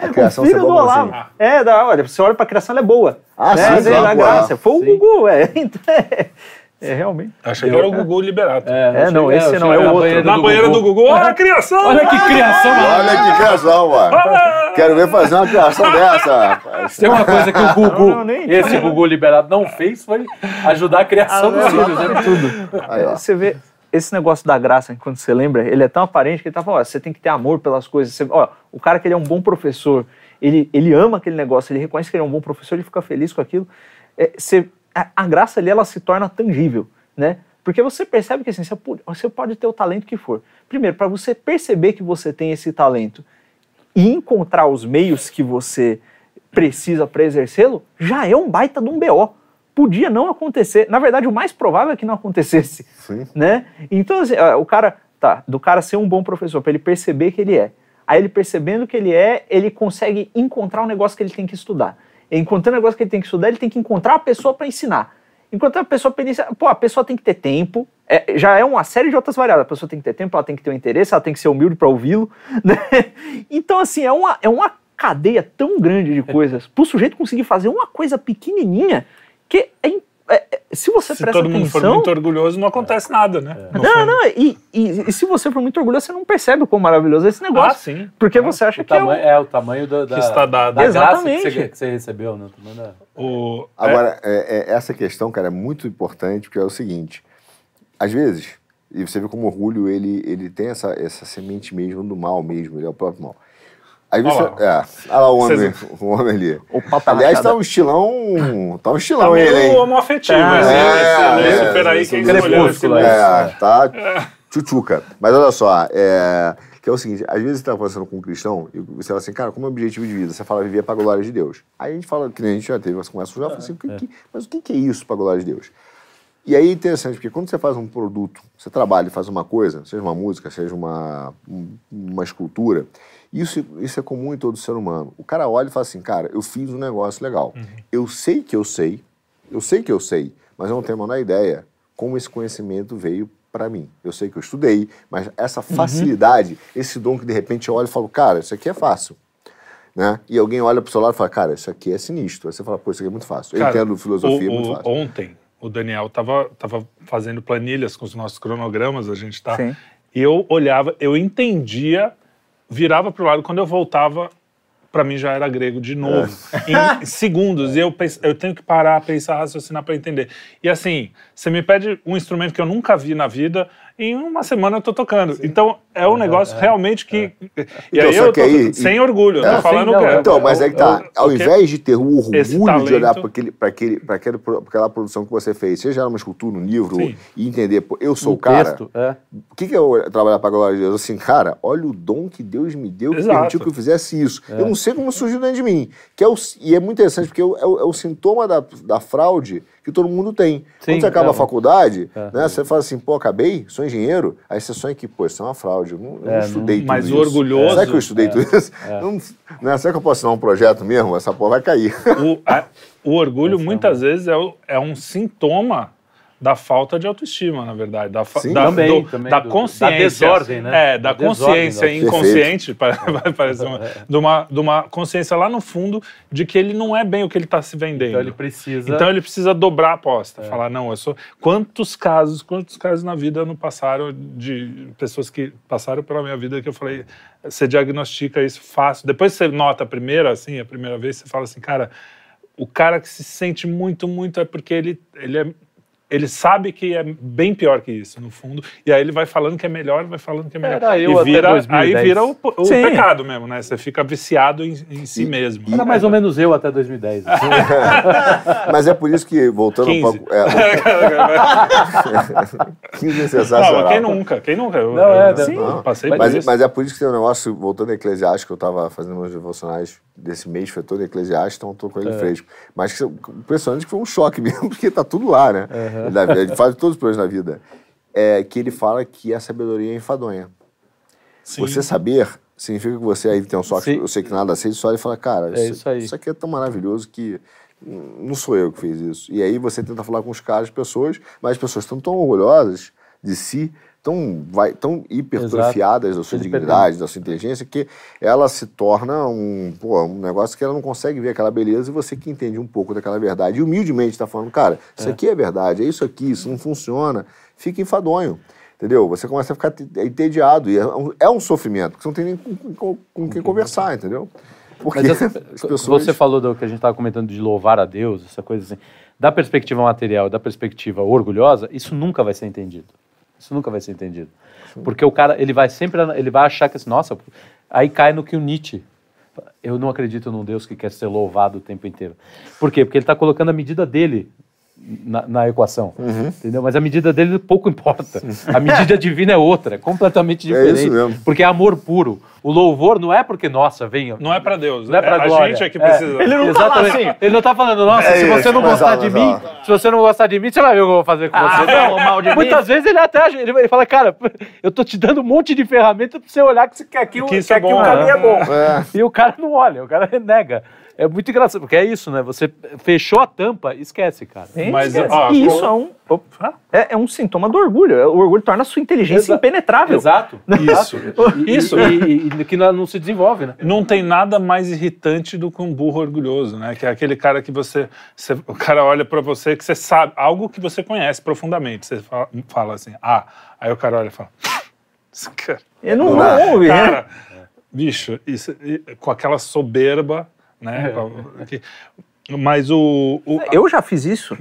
a criação o filho ser do boa, Olavo. assim? É, da, olha, você olha pra criação, ela é boa. Ah, né? sim, vezes sim, dá boa. graça. Foi o Sim. Gugu, é. É, é realmente. Achei que era o Gugu Liberato. É, eu não, esse não é o na outro. banheira Na banheira do Gugu, olha a criação! Olha que criação! Olha que criação, mano. Quero ver fazer uma criação dessa. Tem uma coisa que o Gugu, Não, não, nem- esse Gugu liberado não fez, foi ajudar a criação dos filhos, né? Tudo. Aí. Você vê esse negócio da graça, quando você lembra, ele é tão aparente que ele tá falando, ó, você tem que ter amor pelas coisas. Você, ó, o cara que ele é um bom professor, ele, ele ama aquele negócio, ele reconhece que ele é um bom professor, ele fica feliz com aquilo. É, você, a, a graça ali, ela se torna tangível, né? Porque você percebe que assim, você pode, ter o talento que for. Primeiro, para você perceber que você tem esse talento e encontrar os meios que você precisa para exercê-lo, já é um baita de um BO. Podia não acontecer. Na verdade, o mais provável é que não acontecesse. Sim. Né? Então, assim, o cara, tá, do cara ser um bom professor, para ele perceber que ele é. Aí ele percebendo que ele é, ele consegue encontrar um negócio que ele tem que estudar. Encontrando o negócio que ele tem que estudar, ele tem que encontrar a pessoa para ensinar. Encontrar a pessoa para ensinar, pô, a pessoa tem que ter tempo, é, já é uma série de outras variáveis. A pessoa tem que ter tempo, ela tem que ter um interesse, ela tem que ser humilde para ouvi-lo. Né? Então, assim, é uma, é uma cadeia tão grande de coisas para o sujeito conseguir fazer uma coisa pequenininha que é, é- é- se você Se presta todo mundo for muito orgulhoso, não acontece nada, né? Não, fundo. não, e, e- e se você for muito orgulhoso, você não percebe o quão maravilhoso é esse negócio. Ah, sim. Porque você acha que é, tamanho, um- é o tamanho da, da, Que está dado. da graça que Exatamente. você, que você recebeu, né? O tamanho da- O, Agora, é- é- essa questão, cara, é muito importante, porque é o seguinte, às vezes, e você vê como o orgulho, ele, ele tem essa, essa semente mesmo do mal mesmo, ele é o próprio mal. Às vezes, Olha você- é, olha lá o homem, o homem ali. o papo é Aliás, rachada. tá um estilão, tá um Tá estilão ele, meio hein? homoafetivo. Tá. esse, É, esse, esse é, super aí, quem crepúsculo esse aí. look. É, tá tchutchuca. Mas olha só, é, que é o seguinte, às vezes você tá conversando com um cristão e você fala assim, cara, como é o objetivo de vida? Você fala viver para a glória de Deus. Aí a gente fala, que nem a gente já teve essa conversa, já fala assim, que- que- mas o que que é isso para a glória de Deus? E aí é interessante, porque quando você faz um produto, você trabalha e faz uma coisa, seja uma música, seja uma, um- uma escultura, isso, isso é comum em todo ser humano. O cara olha e fala assim, cara, eu fiz um negócio legal. Eu sei que eu sei, eu sei que eu sei, mas eu não tenho a menor ideia como esse conhecimento veio para mim. Eu sei que eu estudei, mas essa facilidade, esse dom que de repente eu olho e falo, cara, isso aqui é fácil. Né? E alguém olha pro seu lado e fala, cara, isso aqui é sinistro. Aí você fala, pô, isso aqui é muito fácil. Eu Cara, entendo filosofia, é o- muito o- fácil. Ontem, o Daniel tava, tava fazendo planilhas com os nossos cronogramas, a gente tá. Sim. E eu olhava, eu entendia, virava pro lado, quando eu voltava, pra mim já era grego de novo. Em segundos. E eu, pens- eu tenho que parar, pensar, raciocinar pra entender. E assim, você me pede um instrumento que eu nunca vi na vida, em uma semana eu tô tocando. Então é um negócio realmente que. E Então, aí eu que tô aí- sem orgulho, eu É, tô falando sim, não, que é- Então, mas é que tá. eu- Ao invés de ter o orgulho de olhar para aquele, pra aquele, pra aquele, pra aquela produção que você fez, seja ela uma escultura, um livro, Sim. e entender, pô, eu sou Um o cara. texto, é. O que, que é eu trabalhar para a glória de Deus? Assim, cara, olha o dom que Deus me deu, que Exato. permitiu que eu fizesse isso. É. Eu não sei como surgiu dentro de mim. Que é o, e é muito interessante, porque é o, é o- é o sintoma da, da fraude que todo mundo tem. Sim, Quando você acaba é. a faculdade, É. né, você fala assim, pô, acabei, sou engenheiro, aí você sonha que, pô, isso é uma fraude. Eu não, eu não É, não- estudei tudo mas isso. o orgulhoso- Será que eu estudei tudo isso? Não, né, será que eu posso assinar um projeto mesmo? Essa porra vai cair. o, a- o orgulho muitas vezes é, o- é um sintoma da falta de autoestima, na verdade. Da, Sim, da, também, do- também, da do- da consciência. desordem, né? É, da Da desordem consciência da- inconsciente, para- vai parecer uma, de, uma, de uma consciência lá no fundo de que ele não é bem o que ele está se vendendo. Então ele precisa. Então ele precisa dobrar a É. aposta, falar não, eu sou. Quantos casos, quantos casos na vida não passaram de pessoas que passaram pela minha vida que eu falei, você diagnostica isso fácil. Depois você nota a primeira, assim, a primeira vez você fala assim, cara, o cara que se sente muito, muito é porque ele ele é ele sabe que é bem pior que isso, no fundo, e aí ele vai falando que é melhor, vai falando que é melhor. Era eu e até vira, 2010. aí vira o, o Sim. pecado mesmo, né? Você fica viciado em, em si mesmo. Era mais ou menos eu até 2010. assim. Mas é por isso que, voltando 15. um pouco. É, 15 é Não, sensacional. mas quem nunca? Quem nunca? Eu, Não, é, eu, sim. eu passei por Mas, isso. mas é por isso que tem um negócio, voltando ao Eclesiastes, que eu estava fazendo meus devocionais desse mês, foi todo Eclesiastes, então estou com ele fresco. Mas que, impressionante que foi um choque mesmo, porque tá tudo lá, né? Da vida, Ele faz todos os problemas da vida. É que ele fala que a sabedoria é enfadonha. Sim. Você saber significa que você aí tem um Sim. eu sei que nada sei, só ele fala, cara, É isso isso aqui é tão maravilhoso que não sou eu que fiz isso. E aí você tenta falar com os caras, pessoas, mas as pessoas estão tão orgulhosas de si, tão, vai, tão hipertrofiadas da sua Eles dignidade, da sua inteligência, que ela se torna um, pô, um negócio que ela não consegue ver aquela beleza e você que entende um pouco daquela verdade. E humildemente está falando, cara, isso aqui é verdade, é isso aqui, isso não funciona, fica enfadonho. Entendeu? Você começa a ficar te- entediado. E é um, é um sofrimento, porque você não tem nem com, com- com quem conversar, entendeu? Porque Mas essa, as pessoas. você falou do que a gente estava comentando de louvar a Deus, essa coisa assim. Da perspectiva material, da perspectiva orgulhosa, isso nunca vai ser entendido. Isso nunca vai ser entendido. Porque o cara, ele vai sempre, ele vai achar que assim, nossa, aí cai no que o Nietzsche. Eu não acredito num Deus que quer ser louvado o tempo inteiro. Por quê? Porque ele está colocando a medida dele na, na equação, Uhum. entendeu? Mas a medida dele pouco importa. A medida divina é outra, é completamente É diferente. isso mesmo. Porque é amor puro. O louvor não é porque, nossa, venha, Não é pra Deus. não é pra a glória. gente é que precisa. Ele não tá lá Exatamente. assim. Ele não tá falando, nossa, É se você isso, não gostar de mim, se você não gostar de mim, você vai ver o que eu vou fazer com Ah, você. não, mal de mim. Muitas vezes ele até ele, ele fala, cara, eu tô te dando um monte de ferramenta pra você olhar que, você- que aqui, o- Que isso que é aqui bom, o caminho né? é bom. É. E o cara não olha, o cara renega. É muito engraçado, porque é isso, né? Você fechou a tampa, esquece, cara. Hein? Mas, Esquece. ó, e isso é um, opa, é, é um sintoma do orgulho. O orgulho torna a sua inteligência Exa- impenetrável. Exato. Isso. E, Isso. E, e- e que não, não se desenvolve, né? Não tem nada mais irritante do que um burro orgulhoso, né? Que é aquele cara que você, você- o cara olha pra você que você sabe algo que você conhece profundamente. Você fala, fala assim, ah, aí o cara olha e fala, esse cara, Eu não, dá. ouve, né? cara, bicho, isso, com aquela soberba, né? que- mas o, o- Eu já fiz isso.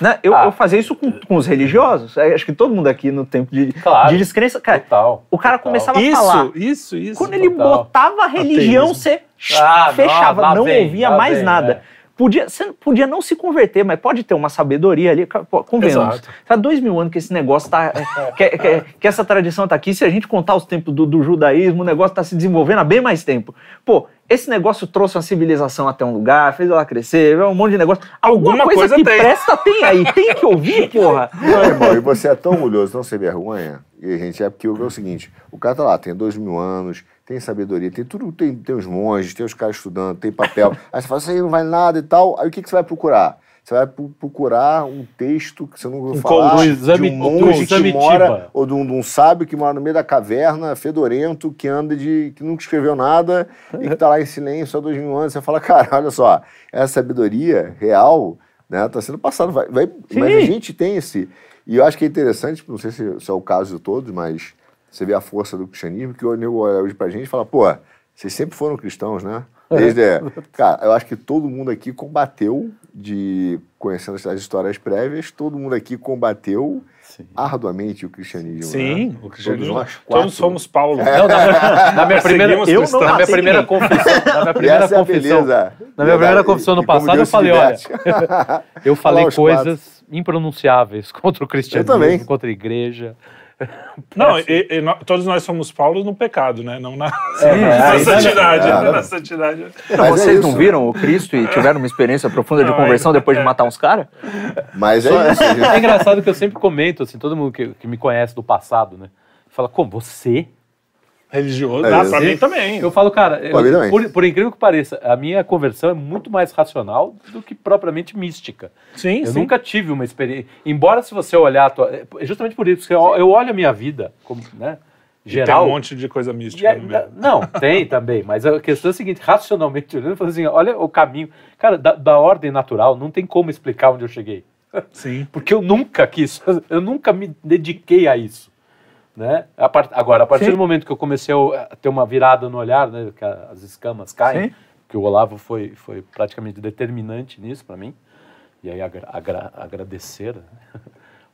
Né? Eu, Ah. eu fazia isso com, com os religiosos. É, Acho que todo mundo aqui no tempo de, Claro. de descrença. Cara, Total. o cara Total. começava a falar. isso, isso, isso. Quando ele total. botava a religião, Ateísmo. você Ah, fechava, lá não vem, ouvia mais vem, nada. é. Podia, você podia não se converter, mas pode ter uma sabedoria ali. Convenhamos. Exato. Faz dois mil anos que esse negócio tá. é, que, que- que essa tradição tá aqui. Se a gente contar os tempos do, do judaísmo, o negócio tá se desenvolvendo há bem mais tempo. Pô, esse negócio trouxe uma civilização até um lugar, fez ela crescer, um monte de negócio. Alguma, Alguma coisa, coisa que tem. presta tem aí. Tem que ouvir, porra. Não, irmão, e você é tão orgulhoso, tão sem vergonha, e a gente é porque o é o seguinte: o cara tá lá, tem dois mil anos, tem sabedoria, tem tudo, tem, tem os monges, tem os caras estudando, tem papel. Aí você fala, isso aí não vale nada e tal. Aí o que, que você vai procurar? Você vai pro- procurar um texto que você não ouviu Um falar, exame- de um monge que mora, ou de um, de um sábio que mora no meio da caverna, fedorento, que anda de. que nunca escreveu nada e que tá lá em silêncio há dois mil anos. Você fala, cara, olha só, essa sabedoria real né, tá sendo passada. Vai, vai- mas a gente tem esse. E eu acho que é interessante, não sei se, se é o caso de todos, mas você vê a força do cristianismo, que o nego olha hoje pra gente e fala, pô, vocês sempre foram cristãos, né? Desde, cara, eu acho que todo mundo aqui combateu de conhecendo as histórias prévias, todo mundo aqui combateu Sim. arduamente o cristianismo. Sim, né? o cristianismo. Todos nós Todos quatro. somos Paulo. Não, na, na minha primeira, eu cristãos. na minha primeira confissão, na minha primeira é confissão, beleza. na minha primeira confissão no passado, eu falei, olha, eu falei coisas impronunciáveis contra o cristianismo, também. contra a igreja. Não, e- e todos nós somos Paulo no pecado, né? Não na, É, na aí- santidade. é, né? é. Na santidade. Então, Mas é vocês não isso. viram o Cristo e tiveram uma experiência profunda de Não, conversão depois de matar uns caras? Mas é isso. É engraçado que eu sempre comento, assim, todo mundo que, que me conhece do passado, né? Fala, como, você? Religioso. É, Ah, pra mim também. Eu falo, cara, eu- por, por incrível que pareça, a minha conversão é muito mais racional do que propriamente mística. Sim, Eu sim. nunca tive uma experiência. Embora, se você olhar. a tua- é justamente por isso, que eu, eu olho a minha vida, como, né? Tem Geral. um monte de coisa e mística é- no meio. não, tem também, mas a questão é a seguinte: racionalmente olhando, eu falo assim, olha o caminho. Cara, da, da ordem natural, não tem como explicar onde eu cheguei. Sim. Porque eu nunca quis, eu nunca me dediquei a isso. Né? A part- Agora, a partir Sim. do momento que eu comecei a ter uma virada no olhar, né, que as escamas caem, Sim. que o Olavo foi, foi praticamente determinante nisso para mim, e aí agra- agra- agradecer. né?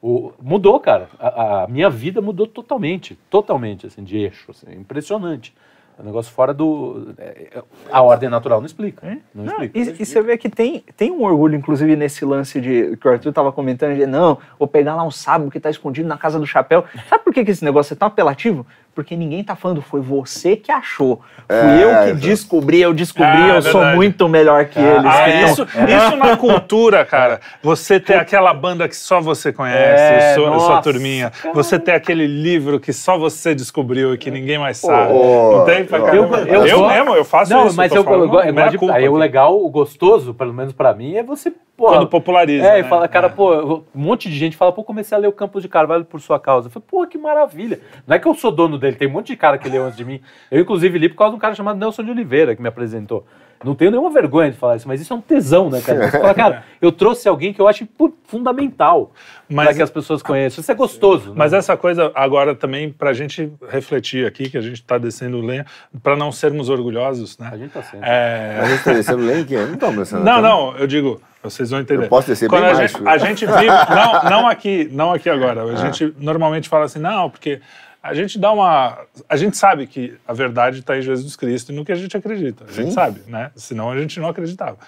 O, mudou, cara. A, a minha vida mudou totalmente, totalmente, assim, de eixo, assim, impressionante. É um negócio fora do... é, é, a ordem natural não explica. Não, Não, explica. e, e você vê que tem, tem um orgulho, inclusive, nesse lance de que o Arthur estava comentando, de não, vou pegar lá um sábio que está escondido na casa do chapéu. Sabe por que, que esse negócio é tão apelativo? Porque ninguém tá falando, foi você que achou. Fui É, eu que descobri, eu descobri, Ah, eu sou muito melhor que eles. Ah, Então, isso, isso na cultura, cara. Você ter aquela banda que só você conhece, É, sua nossa, turminha. Você ter aquele livro que só você descobriu e que ninguém mais sabe. ô, não tem pra caramba. eu- Eu, eu gosto- mesmo, eu faço Não, isso. mas eu, eu, eu culpa aí o legal, o gostoso, pelo menos pra mim, é você, pô, Quando populariza. É, e né? fala, cara, É. pô, um monte de gente fala, pô, comecei a ler o Campos de Carvalho por sua causa. Eu falei, pô, que maravilha. Não é que eu sou dono dele, tem um monte de cara que leu antes de mim. Eu, inclusive, li por causa de um cara chamado Nelson de Oliveira, que me apresentou. Não tenho nenhuma vergonha de falar isso, mas isso é um tesão, né, cara? Você fala, cara, eu trouxe alguém que eu acho fundamental Mas- para que as pessoas conheçam. Isso é gostoso. Mas né? essa coisa, agora também, pra gente refletir aqui, que a gente tá descendo lenha, pra não sermos orgulhosos, né? A gente tá sendo. É, A gente tá descendo link? Não estamos descendo. Não, estamos- não, eu digo, vocês vão entender. Eu posso descer Quando bem a mais, gente, a gente vive, não, não aqui, não aqui agora. A gente normalmente fala assim, não, porque a gente dá uma, a gente sabe que a verdade está em Jesus Cristo e no que a gente acredita. A gente Sim. sabe, né? Senão a gente não acreditava.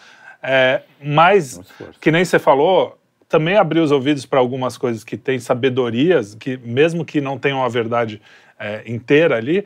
É, mas, que nem você falou, também abrir os ouvidos para algumas coisas que têm sabedorias, que mesmo que não tenham a verdade é, inteira ali,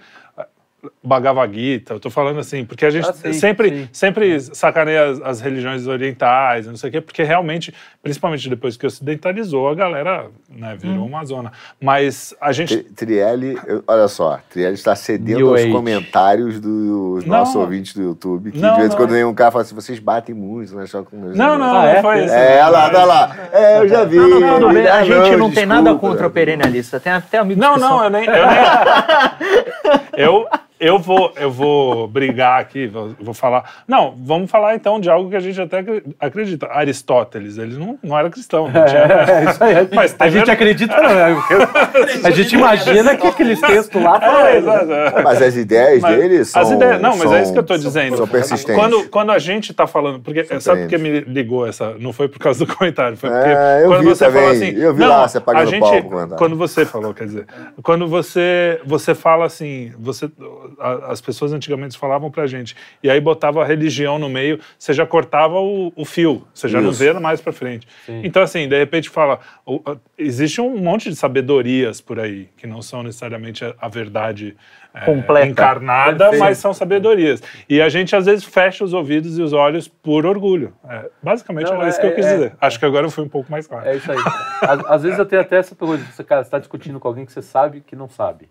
Bhagavad Gita, eu tô falando assim, porque a gente Ah, sim, sempre, sim. sempre sacaneia as, as religiões orientais, não sei o quê, porque realmente, principalmente depois que ocidentalizou, a galera né, virou Hum. uma zona. Mas a gente. Tri- Trielli, olha só, Trielli está cedendo New aos Age. comentários dos Não. nossos ouvintes do YouTube, que Não, de vez em não. quando vem um cara e fala assim, vocês batem muito, né? Só com meus Não, não, Ah, não é? foi isso. É, lá, tá lá. É, eu já vi. Não, não, tudo bem. A Ah, gente não tem nada contra perennialista. Tem até amigos Não, que não, são. eu nem. Eu, nem- eu, eu, vou, eu vou brigar aqui, vou, vou falar. Não, vamos falar então de algo que a gente até acre- acredita. Aristóteles, ele não, não era cristão. Não tinha, É, isso aí. Mas a gente ver- acredita, não. é, A gente imagina que aqueles textos lá É, é. Mas as ideias Mas dele são. as ideias, não, mas é isso que eu estou são- dizendo. São persistentes. Quando, quando a gente está falando, porque sabe por que me ligou essa? Não foi por causa do comentário, foi porque É, eu quando vi você também. falou assim, Eu vi não, lá você pagando a gente, pro comentário. quando você falou, quer dizer, quando você você fala assim, você a- as pessoas antigamente falavam pra gente e aí botava a religião no meio, você já cortava o, o fio, você já não Isso. vê mais pra frente. Sim. Então assim, de repente fala, o- a- existe um monte de sabedorias por aí que não são necessariamente a, a verdade é, Completa. encarnada, Perfeito. mas são sabedorias. E a gente às vezes fecha os ouvidos e os olhos por orgulho. É, basicamente Não, era isso é- que eu quis é- dizer. Acho que agora eu fui um pouco mais claro. É isso aí. Às, às vezes eu tenho até essa coisa, você, está discutindo com alguém que você sabe que não sabe.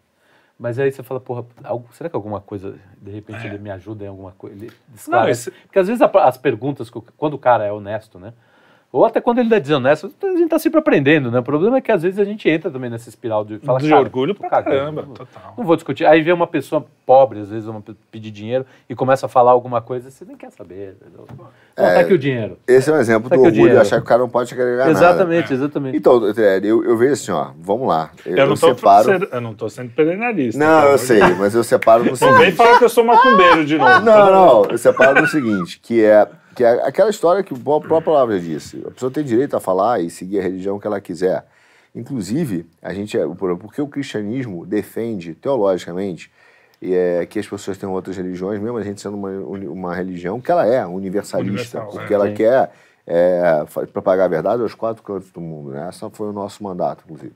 Mas aí você fala, porra, será que alguma coisa, de repente, ele me ajuda em alguma coisa? Ele esclarece? esse- Porque às vezes as perguntas, quando o cara é honesto, né? Ou até quando ele é desonesto, a gente tá sempre aprendendo, né? O problema é que às vezes a gente entra também nessa espiral de falar, de cara, orgulho pra cagando, caramba, não- total. Não vou discutir. Aí vem uma pessoa pobre, às vezes, uma, pe- pedir dinheiro e começa a falar alguma coisa, você nem quer saber. entendeu? Bom, É, tá aqui o dinheiro. Esse é um exemplo Tá do orgulho, achar que o cara não pode te agregar nada. Exatamente, exatamente. Então, Trielli, eu, eu vejo assim, ó, vamos lá. Eu, Eu não, tô separo. sendo, eu não tô sendo perennialista. Não, eu sei, mas eu separo no Não vem seguinte. falar que eu sou macumbeiro de novo. Não, não, eu separo no seguinte, que é Que é aquela história que a própria palavra disse. A pessoa tem direito a falar e seguir a religião que ela quiser. Inclusive, a gente é, por- porque o cristianismo defende teologicamente e é, que as pessoas tenham outras religiões, mesmo a gente sendo uma, uma religião que ela é universalista, Universal, porque é. ela Sim. quer é, propagar a verdade aos quatro cantos do mundo. Né? Esse foi o nosso mandato, inclusive.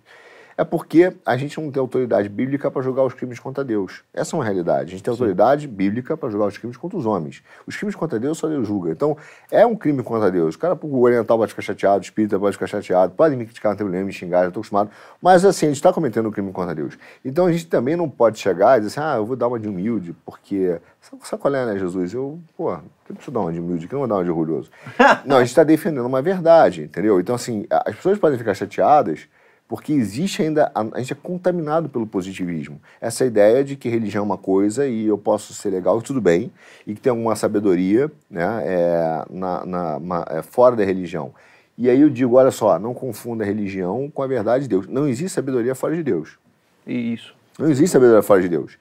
É porque a gente não tem autoridade bíblica para julgar os crimes contra Deus. Essa é uma realidade. A gente tem autoridade bíblica para julgar os crimes contra os homens. Os crimes contra Deus só Deus julga. Então, é um crime contra Deus. O cara, o oriental pode ficar chateado, o espírita pode ficar chateado, pode me criticar, não tem problema, me xingar, já estou acostumado. Mas, assim, a gente está cometendo um crime contra Deus. Então, a gente também não pode chegar e dizer assim, ah, eu vou dar uma de humilde, porque... Sabe, qual é, né, Jesus? Eu, pô, que eu preciso dar uma de humilde? Que eu não vou dar uma de orgulhoso? não, a gente está defendendo uma verdade, entendeu? Então, assim, as pessoas podem ficar chateadas porque existe ainda, a, gente é contaminado pelo positivismo. Essa ideia de que religião é uma coisa e eu posso ser legal, tudo bem, e que tem alguma sabedoria né, é, na, na- é, fora da religião. E aí eu digo, olha só, não confunda a religião com a verdade de Deus. Não existe sabedoria fora de Deus. Isso. Não existe sabedoria fora de Deus.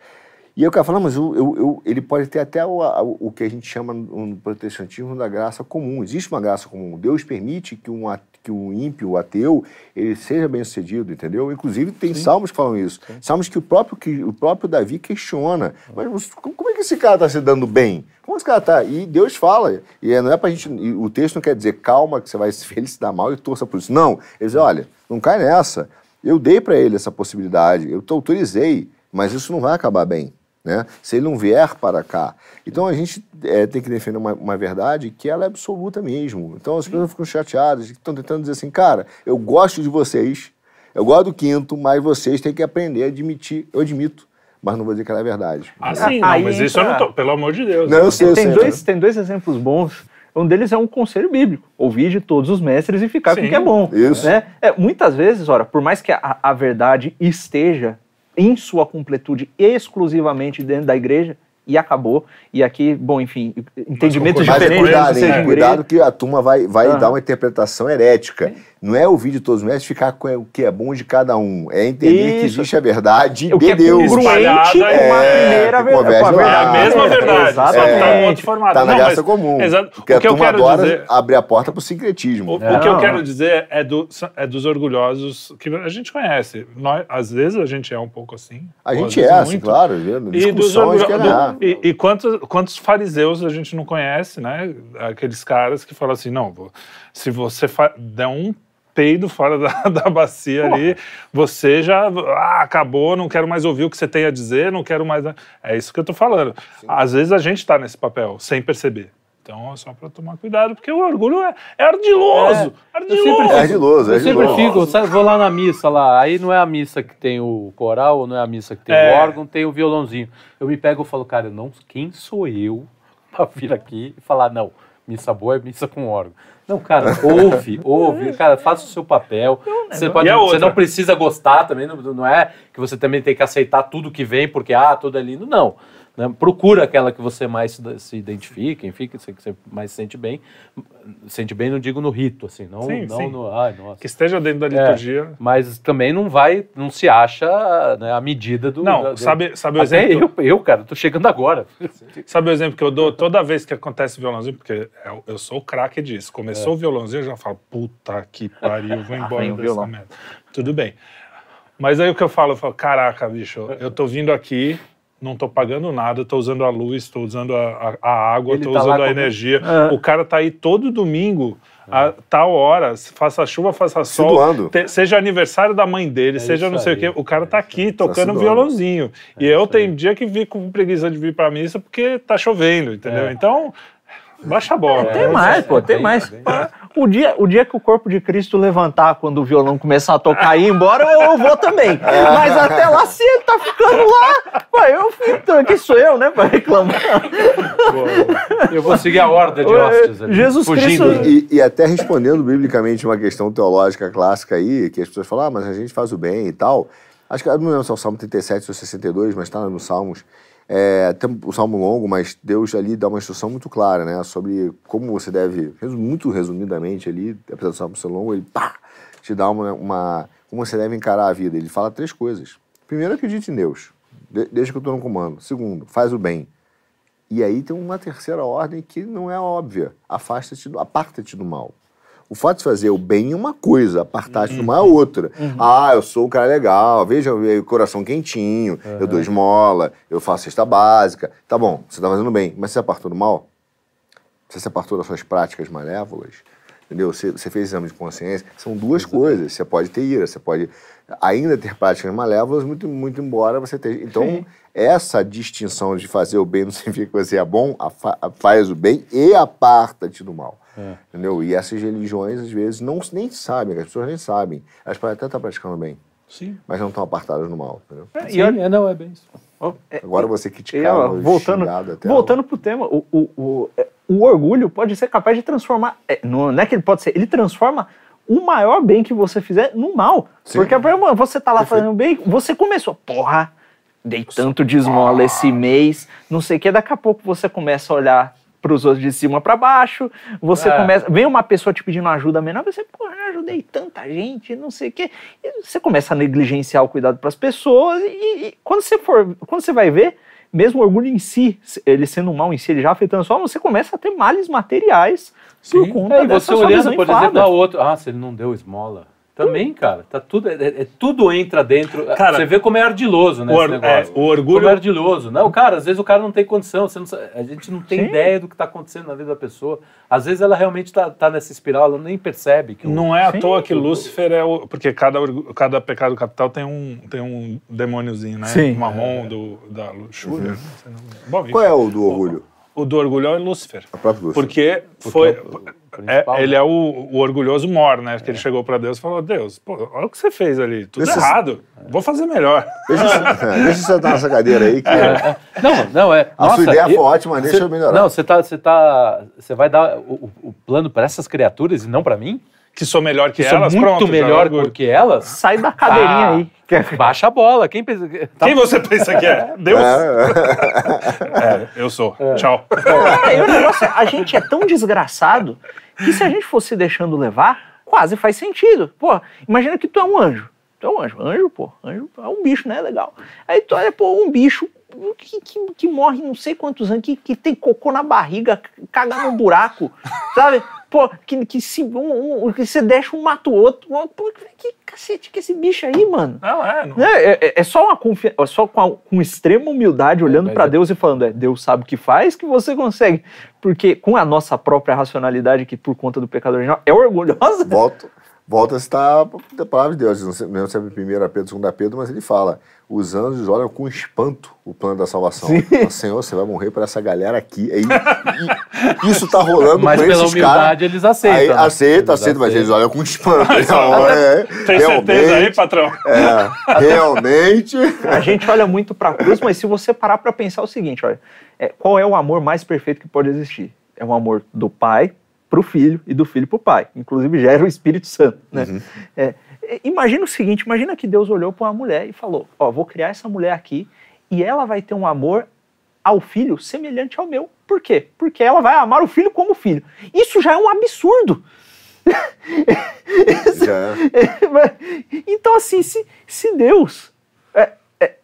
E aí o cara fala, "Não, mas eu, eu- eu- ele pode ter até o, o que a gente chama no protestantismo da graça comum. Existe uma graça comum. Deus permite que um, a- que um ímpio, o ateu, ele seja bem sucedido, entendeu? Inclusive tem salmos que falam isso. Salmos que o próprio, que o próprio Davi questiona. Mas como, é que esse cara está se dando bem? Como esse cara está? E Deus fala. E é- não é pra gente. O texto não quer dizer calma, que você vai se dar mal e torça por isso. Não. Ele diz, olha, não cai nessa. Eu dei para ele essa possibilidade, eu te autorizei, mas isso não vai acabar bem. Né? Se ele não vier para cá. Então a gente eh, tem que defender uma, uma verdade que ela é absoluta mesmo. Então as pessoas ficam chateadas, estão tentando dizer assim, cara, eu gosto de vocês, eu gosto do quinto, mas vocês têm que aprender a admitir. Eu admito, mas não vou dizer que ela é verdade. Ah, sim, não, mas isso eu não entra- tô, pelo amor de Deus. Não, eu sei, eu tem, sei. dois, tem dois exemplos bons. Um deles é um conselho bíblico. Ouvir de todos os mestres e ficar com Sim. o que é bom. Isso. Né? É, muitas vezes, ora, por mais que a, a verdade esteja em sua completude exclusivamente dentro da igreja, e acabou. E aqui, bom, enfim, entendimentos Mas Mas é diferentes. cuidado, hein? em Cuidado que a turma vai, vai Aham. dar uma interpretação herética. Não é ouvir de todos os mestres ficar com o que é bom de cada um. É entender que Isso. existe a verdade O que de é Deus. Espalhada, congruente com a é, primeira que ver- converge com a lá. É a verdade. mesma verdade, só que tá Exatamente. formato. Tá na Não, graça mas- comum. Exato. Porque O a que eu turma quero adora dizer... abrir a porta pro sincretismo. O, o que eu quero dizer é, do, é dos orgulhosos que a gente conhece. Nós, às vezes a gente é um pouco assim. A gente é, assim, claro. E, dos a orgulho- do- e, e quantos, quantos fariseus a gente não conhece, né? Aqueles caras que falam assim, não, se você der um peido fora da, da bacia ali, você já ah, acabou, não quero mais ouvir o que você tem a dizer, não quero mais... É isso que eu tô falando. Às vezes a gente tá nesse papel, sem perceber. Então é só para tomar cuidado, porque o orgulho é, é ardiloso. É, ardiloso. eu sempre É ardiloso, é Eu sempre fico, sabe, vou lá na missa lá, aí não é a missa que tem o coral, não é a missa que tem É. o órgão, tem o violãozinho. Eu me pego e falo, cara, não, quem sou eu pra vir aqui e falar, não, missa boa é missa com órgão. Não, cara, ouve, ouve, cara, faça o seu papel. Você, pode, você não precisa gostar também, não, não é que você também tem que aceitar tudo que vem, porque, ah, tudo é lindo, não. Né? Procura aquela que você mais se, identifica, enfim, que você, mais se sente bem. Sente bem, não digo no rito, assim, não, Sim, não sim. no. Ai, nossa. Que esteja dentro da É, liturgia. mas também não vai, não se acha né, a medida do. Não, da- sabe, sabe o Até exemplo? eu, eu, cara, tô chegando agora. Sabe o exemplo que eu dou toda vez que acontece violãozinho? Porque eu, eu sou o craque disso. Começou É. o violãozinho, eu já falo, puta que pariu, vou embora vem o dessa merda. Tudo bem. Mas aí o que eu falo, eu falo, caraca, bicho, eu tô vindo aqui, não tô pagando nada, tô usando a luz, tô usando a, a- a água, tô tá usando a como- energia. É. O cara tá aí todo domingo, a tal hora, faça chuva, faça Se sol, doando. te- seja aniversário da mãe dele, É seja não sei aí. o quê, o cara tá aqui se tocando doando. violãozinho. e É eu aí. dia que fico com preguiça de vir pra missa porque tá chovendo, entendeu? É. Então, baixa a bola. Tem mais, pô, tem mais. bem- O dia, o dia que o corpo de Cristo levantar quando o violão começar a tocar e ir embora, eu, eu vou também. Mas até lá, se ele tá ficando lá, pai, eu fico, que sou eu, né, pra reclamar. Eu vou seguir a horda de hóstias ali. Jesus fugindo. Cristo- E, e até respondendo biblicamente uma questão teológica clássica aí, que as pessoas falam, ah, mas a gente faz o bem e tal. Acho que eu não lembro se é o Salmo 37 ou 62, mas está nos Salmos. É, tem o Salmo longo, mas Deus ali dá uma instrução muito clara, né? Sobre como você deve, muito resumidamente ali, apesar do Salmo ser longo, ele pá, te dá uma, uma. como você deve encarar a vida. Ele fala três coisas. Primeiro, acredite em Deus. De, deixa que eu estou no comando. Segundo, faz o bem. E aí tem uma terceira ordem que não é óbvia. Afasta-te, aparta-te do mal. O fato de fazer o bem é uma coisa, apartar-te do mal é outra. Ah, eu sou um cara legal, veja, eu- coração quentinho, eu dou esmola, eu faço cesta básica. Tá bom, você tá fazendo bem, mas você apartou do mal? Você se apartou das suas práticas malévolas? Entendeu? Você, você fez exame de consciência. São duas coisas. Você pode ter ira, você pode ainda ter práticas malévolas, muito, muito embora você tenha. Então, essa distinção de fazer o bem não significa que você é bom, afa- faz o bem e aparta-te do mal. Entendeu? E essas religiões, às vezes, não, nem sabem, as pessoas nem sabem. Elas podem até estar praticando o bem, Sim. mas não estão apartadas do mal. Entendeu? É, Sim, e olha- é, não, é bem isso. Agora você E, criticava, ó, voltando, até. voltando pro tema, o, o, o, é, o orgulho pode ser capaz de transformar. é, não, não é que ele pode ser, ele transforma o maior bem que você fizer no mal. Sim. Porque por exemplo, você tá lá Perfeito. fazendo bem, você começou, porra, dei tanto de esmola esse mês, não sei o que, daqui a pouco você começa a olhar pros outros de cima pra baixo, você É. começa, vem uma pessoa te pedindo ajuda menor, você, porra, eu ajudei tanta gente, não sei o que, e você começa a negligenciar o cuidado pras pessoas e, e quando você for, quando você vai ver, mesmo o orgulho em si, ele sendo um mal em si, ele já afetando só, você começa a ter males materiais por Sim. conta É, e você olhando, por exemplo, outro, ah, se ele não deu esmola. Também, cara, tá tudo, é, é- tudo entra dentro. Cara, você vê como é ardiloso, né, o esse or- é, o orgulho- Como é ardiloso. Não, cara, às vezes o cara não tem condição, você não a gente não tem Sim. ideia do que tá acontecendo na vida da pessoa. Às vezes ela realmente tá, tá nessa espiral, ela nem percebe que o- Não é à Sim. toa que Lúcifer é o. Porque cada, cada pecado capital tem um, tem um demôniozinho, né? Sim. O marrom do, da luxúria. sei não. Bom. Qual é o do orgulho? O do orgulho é o Lúcifer. A própria Lúcifer. Porque, Porque foi. é o- o é- ele né? é o, o orgulhoso mor, né? Que ele chegou pra Deus e falou: Deus, pô, olha o que você fez ali. Tudo Esse- errado. Vou fazer melhor. Deixa, eu- deixa eu sentar nessa cadeira aí que Não, não, é. a nossa, sua ideia eu- foi ótima, deixa você- eu melhorar. Não, você tá, você tá, você vai dar o, o- plano para essas criaturas e não para mim? Que sou melhor que, Que sou elas. muito Pronto, é melhor do que elas? Sai da cadeirinha Ah, aí. Baixa a bola. Quem pensa? que- tá- Quem você pensa que é? Deus? É. É, eu sou. Tchau. É, o negócio é, a gente é tão desgraçado que se a gente fosse deixando levar, quase faz sentido. Pô, imagina que tu é um anjo. Tu é um anjo. Anjo, pô, anjo é um bicho, né? Legal. Aí tu olha, pô, um bicho que, que, que morre não sei quantos anos, que, que tem cocô na barriga, caga num buraco, sabe? Pô, que, que, se, um, um- que você deixa um mata o outro. Pô, que cacete que esse bicho aí, mano? Não, é. Não. É, é- é só uma confiança, é só com, a- com extrema humildade, olhando mas pra é- Deus e falando, é, Deus sabe o que faz, que você consegue. Porque com a nossa própria racionalidade, que por conta do pecado original é orgulhosa. Volto, volta a citar a palavra de Deus. Não sei, não sei se é 1 Pedro, 2 Pedro, mas ele fala: os anjos olham com espanto o plano da salvação. Senhor, você vai morrer para essa galera aqui. E, e- isso tá rolando Mas com pela esses humildade caras. eles aceitam. Aí, né? aceita, Eles aceita, mas eles olham com espanto. Não, é, Tem certeza aí, patrão? é, realmente. A gente olha muito pra cruz, mas se você parar pra pensar o seguinte, olha, é, qual é o amor mais perfeito que pode existir? É o amor do pai pro filho e do filho pro pai. Inclusive gera o Espírito Santo, né? É, é, imagina o seguinte, imagina que Deus olhou para uma mulher e falou, ó, vou criar essa mulher aqui e ela vai ter um amor ao filho semelhante ao meu. Por quê? Porque ela vai amar o filho como filho. Isso já é um absurdo. Já- então, assim, se, se Deus é, é,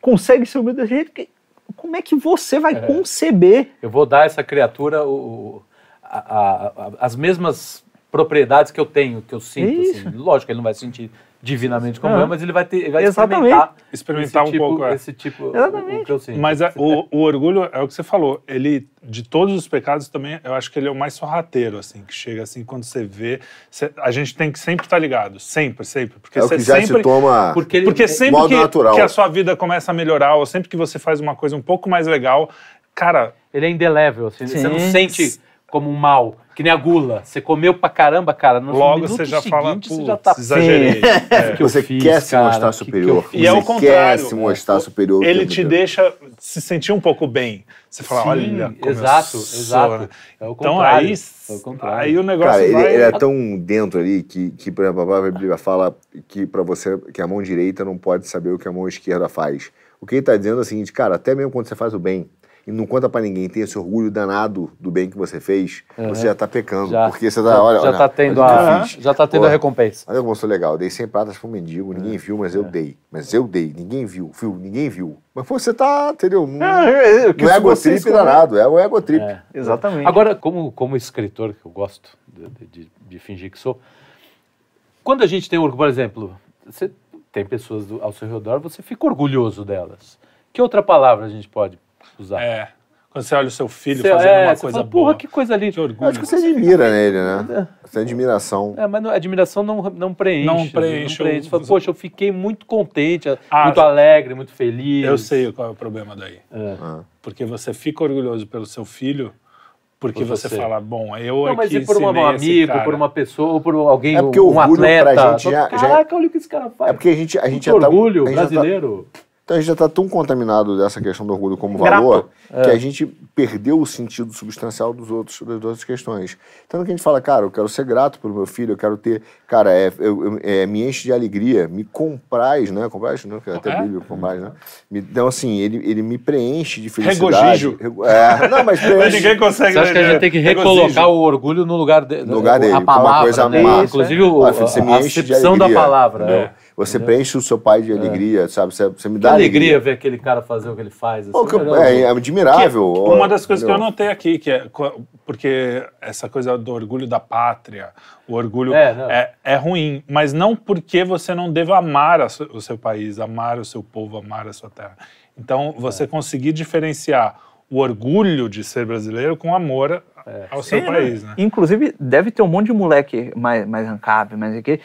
consegue ser humilde desse jeito, como é que você vai conceber? Eu vou dar a essa criatura o, o- a- a- as mesmas propriedades que eu tenho, que eu sinto. Assim. Lógico que ele não vai sentir divinamente como eu, mas ele vai, ter, ele vai experimentar, Experimentar esse um tipo, pouco, é. esse tipo Exatamente. o, o que eu sinto. Mas é, o, o orgulho é o que você falou. Ele, de todos os pecados também, eu acho que ele é o mais sorrateiro, assim, que chega assim, quando você vê. você- a gente tem que sempre estar ligado. Sempre, sempre. Porque É o você que já sempre. se toma. Porque ele, Porque sempre Modo que, natural. que a sua vida começa a melhorar, ou sempre que você faz uma coisa um pouco mais legal, cara, ele é indelével. assim, você não sente como um mal, que nem a gula. Você comeu pra caramba, cara. No logo você já fala, putz, você já tá exagerei. É. que eu Você fiz, quer se mostrar Que que superior. fiz? E é o contrário. quer se mostrar superior. Ele tempo te inteiro. deixa se sentir um pouco bem. Você fala, Sim, olha exato, sou, exato. É o Então contrário, aí, é o contrário. aí o negócio Cara, ele, vai... ele é tão dentro ali que, que por exemplo, a Bíblia fala que para você que a mão direita não pode saber o que a mão esquerda faz. O que ele está dizendo é o seguinte, cara, até mesmo quando você faz o bem, e não conta pra ninguém, tem esse orgulho danado do bem que você fez, você já tá pecando. Já. Porque você tá, já, olha, já olha, tá tendo, a, já tá tendo Pô, a recompensa. Olha como eu sou legal, eu dei 100 pratas pra um mendigo, É. ninguém viu, mas eu dei. Mas eu dei, ninguém viu, viu, ninguém viu. Mas pô, você tá, entendeu? Não, é, que não é egotrip escolher- danado, é o egotrip. É. Exatamente. Agora, como, como escritor, que eu gosto de, de- de fingir que sou, quando a gente tem orgulho, por exemplo, você tem pessoas do- ao seu redor, você fica orgulhoso delas. Que outra palavra a gente pode usar? É. Quando você olha o seu filho Você- fazendo é, uma você coisa fala, boa. Porra, que coisa linda. Que orgulho. acho que você admira nele, né? Você tem admiração. É, mas não- a admiração não, não preenche. Não né? preenche Não preenche. Você fala, Poxa, eu fiquei muito contente, Ah, muito alegre, muito feliz. Eu sei qual é o problema daí. É. Ah. Porque você fica orgulhoso pelo seu filho, porque Por você, você. fala, bom, eu Não, é mas que e por um amigo, cara. por uma pessoa, ou por alguém, É porque o um orgulho pra atleta. gente já- já- Caraca, olha o que esse cara faz. É porque a gente, a gente Muito já tá, orgulho a gente já tá- brasileiro. Então a gente já está tão contaminado dessa questão do orgulho como Grato. valor É. que a gente perdeu o sentido substancial dos outros, das outras questões. Então que a gente fala, cara, eu quero ser grato pelo meu filho, eu quero ter, cara, é, eu- é, me enche de alegria, me compraz, né? Compraz, não, que é até É. bíblico, compraz, né? Me- Então assim, ele, ele me preenche de felicidade. Regozijo. Rego- É, não, mas Mas preenche. ninguém consegue Você acha que a gente tem que Regozijo. recolocar o orgulho no lugar, de, No lugar dele, a é uma palavra, coisa né? massa. inclusive o, Olha, filho, você me a enche de acepção da alegria. palavra. É. né? Você preenche o seu pai de alegria, sabe? Você, você me Que dá alegria ver aquele cara fazer o que ele faz. Assim, que- né? é, é admirável. Que- uma das coisas que eu entendeu? notei aqui, que é porque essa coisa do orgulho da pátria, o orgulho É, é, é ruim, mas não porque você não deva amar a o seu país, amar o seu povo, amar a sua terra. Então, você É. conseguir diferenciar o orgulho de ser brasileiro com amor É. ao seu país, né? Inclusive, deve ter um monte de moleque mais, mais rancável, mais aqui.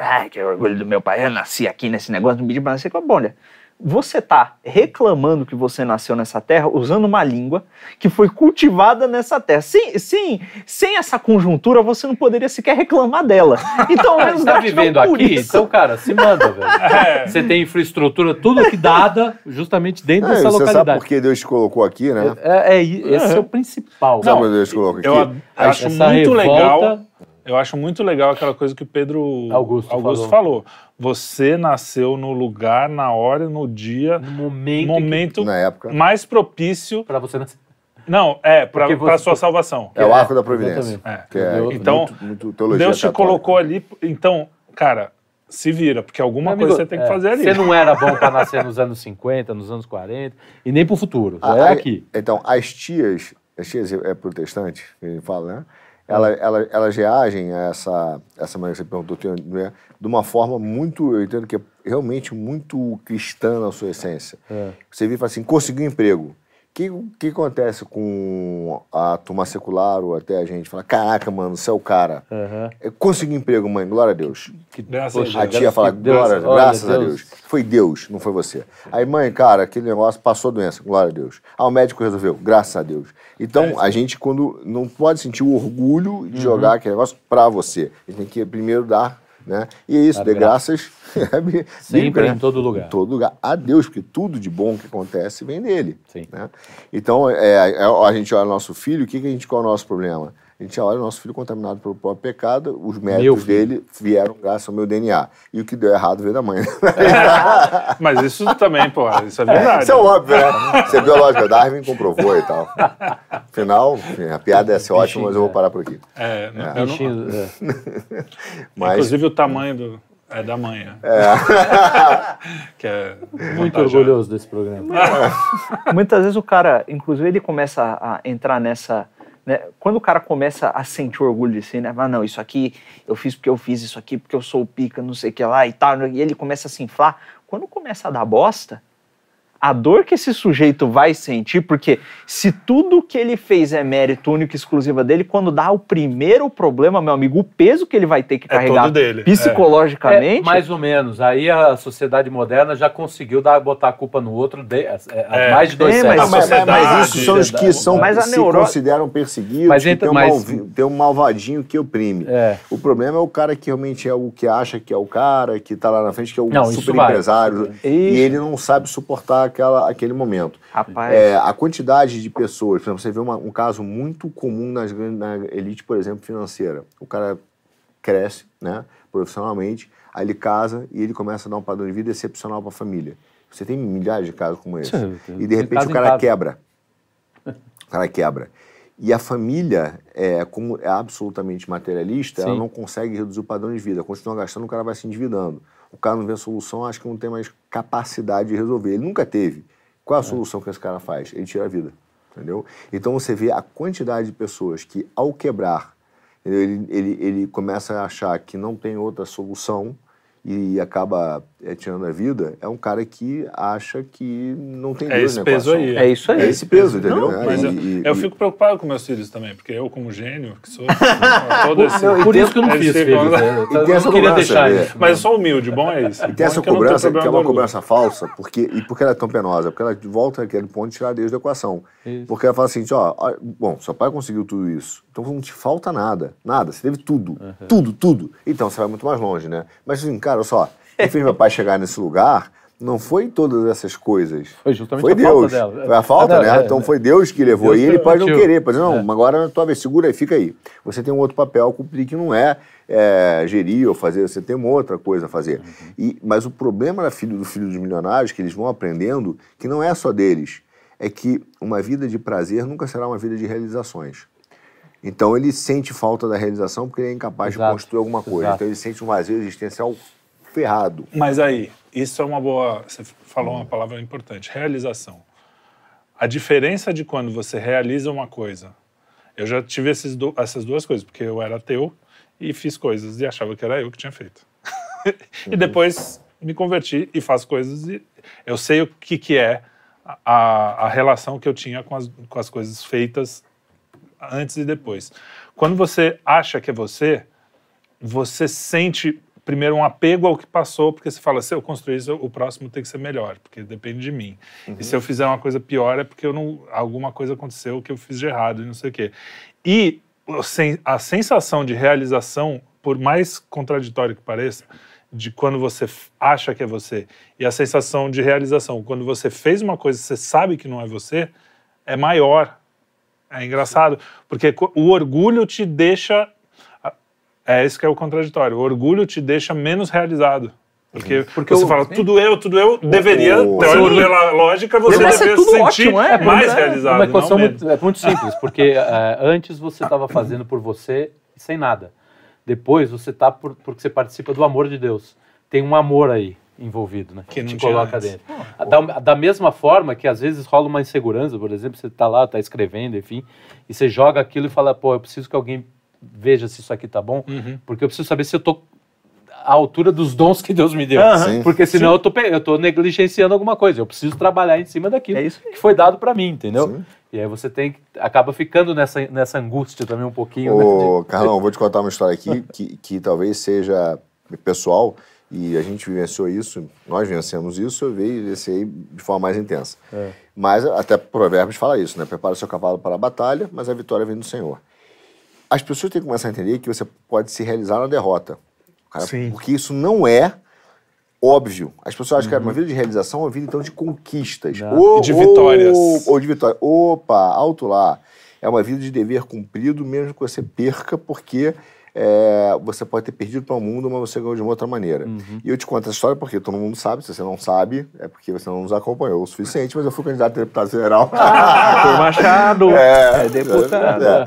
Ai, que orgulho do meu pai, eu nasci aqui nesse negócio, não pedi pra nascer. Bom, olha, você tá reclamando que você nasceu nessa terra usando uma língua que foi cultivada nessa terra. Sem, sem, sem essa conjuntura, você não poderia sequer reclamar dela. Então, ao menos Você tá vivendo por aqui, isso. então, cara, se manda, velho. É. Você tem infraestrutura, tudo que dada justamente dentro É, dessa você sabe localidade. por que Deus te colocou aqui, né? É, é, esse é o principal. Sabe Não, por que Deus te colocou aqui? Eu, a- eu acho Essa muito revolta- legal. Eu acho muito legal aquela coisa que o Pedro Augusto falou. falou. Você nasceu no lugar, na hora, no dia, No momento, momento Na época. mais propício. para você nascer. Não, é, para a sua salvação. É o arco da providência. É. Que é Então, muito, muito teologia Deus te católica. colocou ali. Então, cara, se vira, porque alguma amigo, coisa você tem que é, fazer ali. Você não era bom para nascer nos anos 50, nos anos 40, e nem para o futuro. Já Ah, é aí- aqui. Então, as tias, as tias é protestante, que a gente fala, né? Ela, ela, elas reagem a essa, essa maneira que você perguntou, né? de uma forma muito, eu entendo que é realmente muito cristã na sua essência. É. Você vira e fala assim, conseguiu emprego. O que, que acontece com a turma secular ou até a gente? Fala, caraca, mano, você é o cara. Eu consegui emprego, mãe, glória a Deus. Graças Poxa, a tia fala, que Deus- glória, graças a Deus. Deus. Foi Deus, não foi você. Aí, mãe, cara, aquele negócio passou a doença, glória a Deus. Ah, o médico resolveu, graças a Deus. Então, a gente, quando não pode sentir o orgulho de jogar aquele negócio pra você. A gente tem que primeiro dar, né? E é isso, dê graças. é Sempre, né? em todo lugar. Em todo lugar. A Deus, porque tudo de bom que acontece vem dele. Sim. né? Então, é, é, a gente olha o nosso filho, o que, que a gente, qual é o nosso problema? A gente olha o nosso filho contaminado pelo próprio pecado, os méritos dele vieram graças ao meu DNA. E o que deu errado veio da mãe. Mas isso também, pô, isso é verdade. Isso é óbvio, né? Você viu a lógica, Darwin comprovou e tal. Afinal, a piada ia ser ótima, mas eu vou parar por aqui. É, não- eu não- Bichinho, é. Mas, Inclusive o tamanho do, é da manhã. que é Muito vantajoso. orgulhoso desse programa. Muitas vezes o cara, inclusive, ele começa a entrar nessa. Né, Quando o cara começa a sentir orgulho de si, né? Ah, não, isso aqui eu fiz porque eu fiz isso aqui, porque eu sou o pica, não sei o que lá e tal. E ele começa a se inflar. Quando começa a dar bosta, a dor que esse sujeito vai sentir, porque se tudo que ele fez é mérito único e exclusiva dele, quando dá o primeiro problema, meu amigo, o peso que ele vai ter que É carregar é. psicologicamente. É, mais ou menos. Aí a sociedade moderna já conseguiu dar, botar a culpa no outro de, é, há É. mais de dois É, mas- mas, mas, isso são os que são, Mas a se neuro- consideram perseguidos, Mas que entra- tem, um mas- malvi- tem um malvadinho que oprime. É. O problema é o cara que realmente é o que acha que é o cara, que tá lá na frente, que é o Não, super vai. empresário. Isso. E ele não sabe suportar aquela, aquele momento. Rapaz. É, a quantidade de pessoas, por exemplo, você vê uma- um caso muito comum nas, na elite, por exemplo, financeira. O cara cresce, né, profissionalmente, aí ele casa e ele começa a dar um padrão de vida excepcional para a família. Você tem milhares de casos como esse. E de repente o cara quebra. cara quebra. E a família, é, como é absolutamente materialista, ela Sim. não consegue reduzir o padrão de vida. Continua gastando, o cara vai se endividando. O cara não vê a solução, acha que não tem mais capacidade de resolver. Ele nunca teve. Qual é a solução que esse cara faz? Ele tira a vida. Entendeu? Então você vê a quantidade de pessoas que, ao quebrar, ele, ele, ele começa a achar que não tem outra solução e acaba é, tirando a vida, é um cara que acha que não tem É Deus esse na peso aí. É isso aí. É esse peso, entendeu? Não, É, mas e- eu, e- eu fico preocupado com meus filhos também, porque eu, como gênio, que sou. todo esse, Não, Por isso que eu não fiz filhos. né? Eu não queria cobrança, deixar né? isso. Mas eu sou humilde, bom é isso. E tem essa é que eu não tenho cobrança, que é uma cobrança falsa, porque, e por que ela é tão penosa? Porque ela volta àquele ponto de tirar Deus da equação. Isso. Porque ela fala assim, ó, ó, bom, seu pai conseguiu tudo isso, então não te falta nada, nada, você teve tudo, tudo, tudo. Então você vai muito mais longe, né? Mas assim, cara, olha só, quem fez meu pai chegar nesse lugar não foi todas essas coisas. Foi justamente Foi a falta Deus. dela. Foi a falta, Ah, não, né? é, então é. foi Deus que levou. Deus e ele pode não querer, pode dizer, não, É. agora tua vez, segura aí, fica aí. Você tem um outro papel a cumprir que não é, é, gerir ou fazer, você tem uma outra coisa a fazer. Uhum. E, mas o problema da filho, do filho dos milionários, que eles vão aprendendo, que não é só deles, é que uma vida de prazer nunca será uma vida de realizações. Então ele sente falta da realização porque ele é incapaz Exato. de construir alguma coisa. Exato. Então ele sente um vazio existencial ferrado. Mas aí, isso é uma boa. Você falou uma palavra importante: realização. A diferença de quando você realiza uma coisa. Eu já tive du- essas duas coisas, porque eu era ateu e fiz coisas e achava que era eu que tinha feito. e depois me converti e faço coisas e eu sei o que, que é a, a relação que eu tinha com as, com as coisas feitas antes e depois. Quando você acha que é você, você sente primeiro um apego ao que passou, porque você fala, se eu construir isso, o próximo tem que ser melhor, porque depende de mim. E se eu fizer uma coisa pior é porque eu não, alguma coisa aconteceu que eu fiz de errado e não sei o quê. E a sensação de realização, por mais contraditório que pareça, de quando você acha que é você, e a sensação de realização, quando você fez uma coisa e você sabe que não é você, é maior. É engraçado, porque o orgulho te deixa. É isso que é o contraditório. O orgulho te deixa menos realizado. Porque, Porque você o- fala, tudo eu, tudo eu, deveria, o- teórico, pela lógica, você Deveria se sentir ótimo, é, mais é, realizado. É uma equação muito, é muito simples, porque eh, antes você estava fazendo por você sem nada. Depois você está por, porque você participa do amor de Deus. Tem um amor aí envolvido, né? Que não te coloca antes. dentro. Da, da mesma forma que às vezes rola uma insegurança, por exemplo, você está lá, está escrevendo, enfim, e você joga aquilo e fala, pô, eu preciso que alguém veja se isso aqui tá bom, Uhum. porque eu preciso saber se eu tô à altura dos dons que Deus me deu. Sim. Porque senão eu tô, eu tô negligenciando alguma coisa. Eu preciso trabalhar em cima daquilo É que foi dado para mim, entendeu? Sim. E aí você tem que- acaba ficando nessa, nessa angústia também um pouquinho. né, Ô, de- Carlão, vou te contar uma história aqui que, que talvez seja pessoal e a gente vivenciou isso, nós vencemos isso, eu vivenciei de forma mais intensa. É. Mas até Provérbios fala isso, né? Prepara o seu cavalo para a batalha, mas a vitória vem do Senhor. As pessoas têm que começar a entender que você pode se realizar na derrota. Cara, Sim. Porque isso não é óbvio. As pessoas acham que Uhum. uma vida de realização é uma vida, então, de conquistas. Não. Ou, E de vitórias. Ou, ou de vitória. Opa, alto lá. É uma vida de dever cumprido, mesmo que você perca, porque é, você pode ter perdido para o mundo, mas você ganhou de uma outra maneira. Uhum. E eu te conto essa história porque todo mundo sabe. Se você não sabe, é porque você não nos acompanhou o suficiente, mas eu fui candidato a deputado federal. Arthur Machado, é, deputado. É.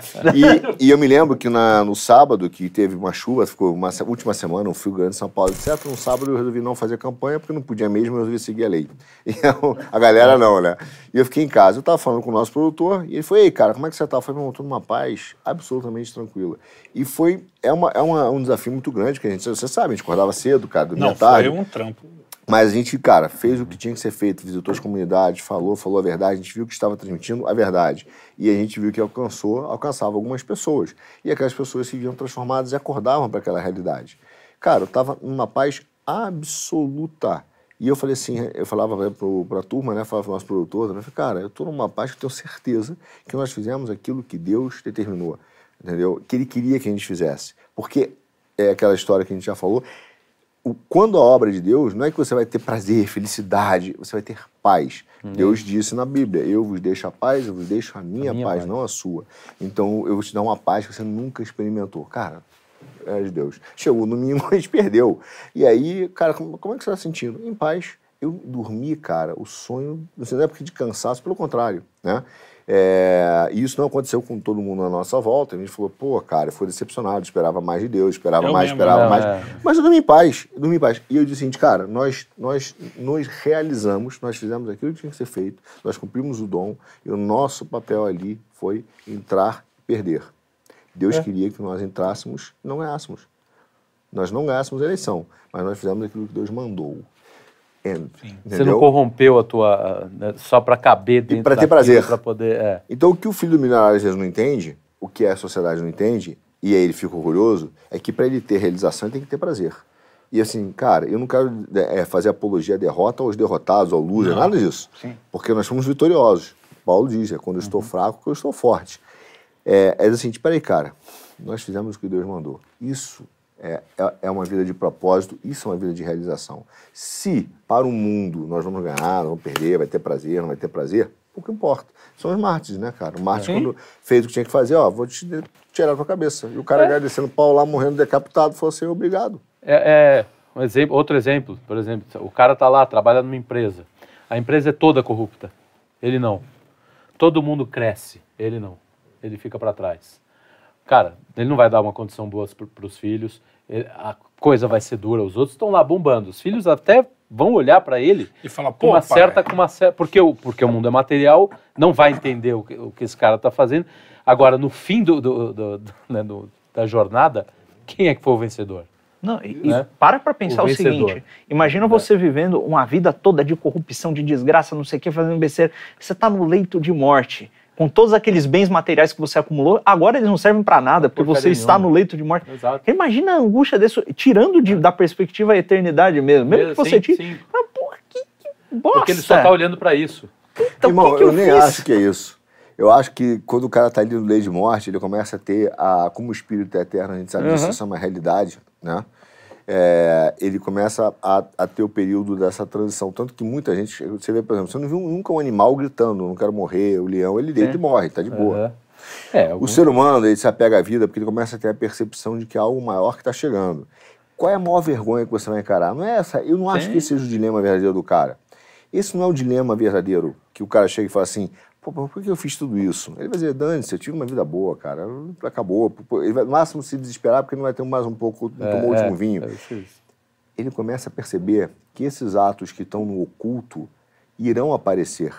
E, e eu me lembro que na- no sábado, que teve uma chuva, ficou uma última semana, um frio grande em São Paulo, etc. No sábado eu resolvi não fazer campanha, porque não podia mesmo, eu resolvi seguir a lei. E eu- a galera não, né? E eu fiquei em casa. Eu tava falando com o nosso produtor, e ele foi, ei, cara, como é que você tá? Eu falei, meu, tô numa paz absolutamente tranquila. E foi, é, uma, é uma- um desafio muito grande, que a gente, você sabe, a gente acordava cedo, cara, dormia Não, tarde. foi um trampo. Mas a gente, cara, fez o que tinha que ser feito, visitou as comunidades, falou, falou a verdade, a gente viu que estava transmitindo a verdade. E a gente viu que alcançou, alcançava algumas pessoas. E aquelas pessoas se viam transformadas e acordavam para aquela realidade. Cara, eu estava numa paz absoluta. E eu falei assim, eu falava para a turma, né, falava para o nosso produtor, né, eu falei, cara, eu estou numa paz que eu tenho certeza que nós fizemos aquilo que Deus determinou, entendeu? Que Ele queria que a gente fizesse. Porque é aquela história que a gente já falou, o- quando a obra de Deus, não é que você vai ter prazer, felicidade, você vai ter paz. Deus disse na Bíblia: Eu vos deixo a paz, eu vos deixo a minha, A minha paz, paz. não a sua. Então eu vou te dar uma paz que você nunca experimentou. Cara, é de Deus. Chegou no mínimo, a gente perdeu. E aí, cara, como, como é que você está sentindo? Em paz. Eu dormi, cara, o sonho, não é porque de cansaço, pelo contrário, né? É, e isso não aconteceu com todo mundo à nossa volta. A gente falou, pô, cara, foi decepcionado, esperava mais de Deus, esperava Eu mais, mesmo, esperava né? mais. É. Mas eu dormi em paz, eu dormi em paz. E eu disse o seguinte, cara, nós, nós nos realizamos, nós fizemos aquilo que tinha que ser feito, nós cumprimos o dom, e o nosso papel ali foi entrar e perder. Deus É. queria que nós entrássemos e não ganhássemos. Nós não ganhássemos a eleição, mas nós fizemos aquilo que Deus mandou. Você não corrompeu a tua. né, só para caber dentro pra ter prazer. Pra poder. É. Então, o que o filho do milionário às vezes não entende, o que a sociedade não entende, e aí ele fica orgulhoso, é que para ele ter realização ele tem que ter prazer. E assim, cara, eu não quero é, fazer apologia à derrota aos derrotados, ao loser, nada disso. Sim. Porque nós somos vitoriosos. Paulo diz, é quando eu estou fraco que eu estou forte. É, é assim, peraí, cara, nós fizemos o que Deus mandou. Isso é, é, é uma vida de propósito, isso é uma vida de realização. Se para o mundo nós vamos ganhar, não vamos perder, vai ter prazer, não vai ter prazer, pouco importa. São os mártires, né, cara? O mártir, Sim. quando fez o que tinha que fazer, ó, vou te tirar da tua cabeça. E o cara agradecendo o pau lá, morrendo decapitado, falou assim, obrigado. É, é, um exemplo, outro exemplo, por exemplo, o cara tá lá, trabalha numa empresa. A empresa é toda corrupta. Ele não. Todo mundo cresce. Ele não. Ele fica para trás. Cara, ele não vai dar uma condição boa para os filhos. ele- a coisa vai ser dura. Os outros estão lá bombando. Os filhos até vão olhar para ele E fala, com pô, uma pai, certa, com uma certa, porque o porque o mundo é material, não vai entender o que, o que esse cara está fazendo. Agora, no fim do, do- do- do- né, do- da jornada, quem é que foi o vencedor? Não, e, e Né? para pra pensar O o, seguinte: imagina você vivendo uma vida toda de corrupção, de desgraça, não sei o que, fazendo besteira. Você tá no leito de morte, com todos aqueles bens materiais que você acumulou, agora eles não servem para nada, porque Porcaria você está nenhuma. no leito de morte. Exato. Imagina a angústia desse, tirando de- da perspectiva a eternidade mesmo. Mesmo que você Sim, tire. sim. Ah, porra, que, que bosta! Porque ele só tá olhando para isso. Então, Irmão, o que que eu, eu, nem fiz? acho que é isso. Eu acho que quando o cara tá ali no lei de morte, ele começa a ter, a, como o espírito é eterno, a gente sabe disso, Uhum. isso é uma realidade, né? É, ele começa a, a ter o período dessa transição. Tanto que muita gente, você vê, por exemplo, você não viu nunca um animal gritando, não quero morrer, o leão, ele deita É. e morre, tá de boa. Aham. É, O algum- ser humano, ele se apega à vida porque ele começa a ter a percepção de que há algo maior que está chegando. Qual é a maior vergonha que você vai encarar? Não é essa. Eu não acho Sim. que esse seja o dilema verdadeiro do cara. Esse não é o dilema verdadeiro que o cara chega e fala assim: Pô, por que eu fiz tudo isso? Ele vai dizer: Dane-se, eu tive uma vida boa, cara. Acabou. Ele vai no máximo se desesperar porque não vai ter mais um pouco, não tomou o é, último vinho é isso, isso. ele começa a perceber que esses atos que estão no oculto irão aparecer,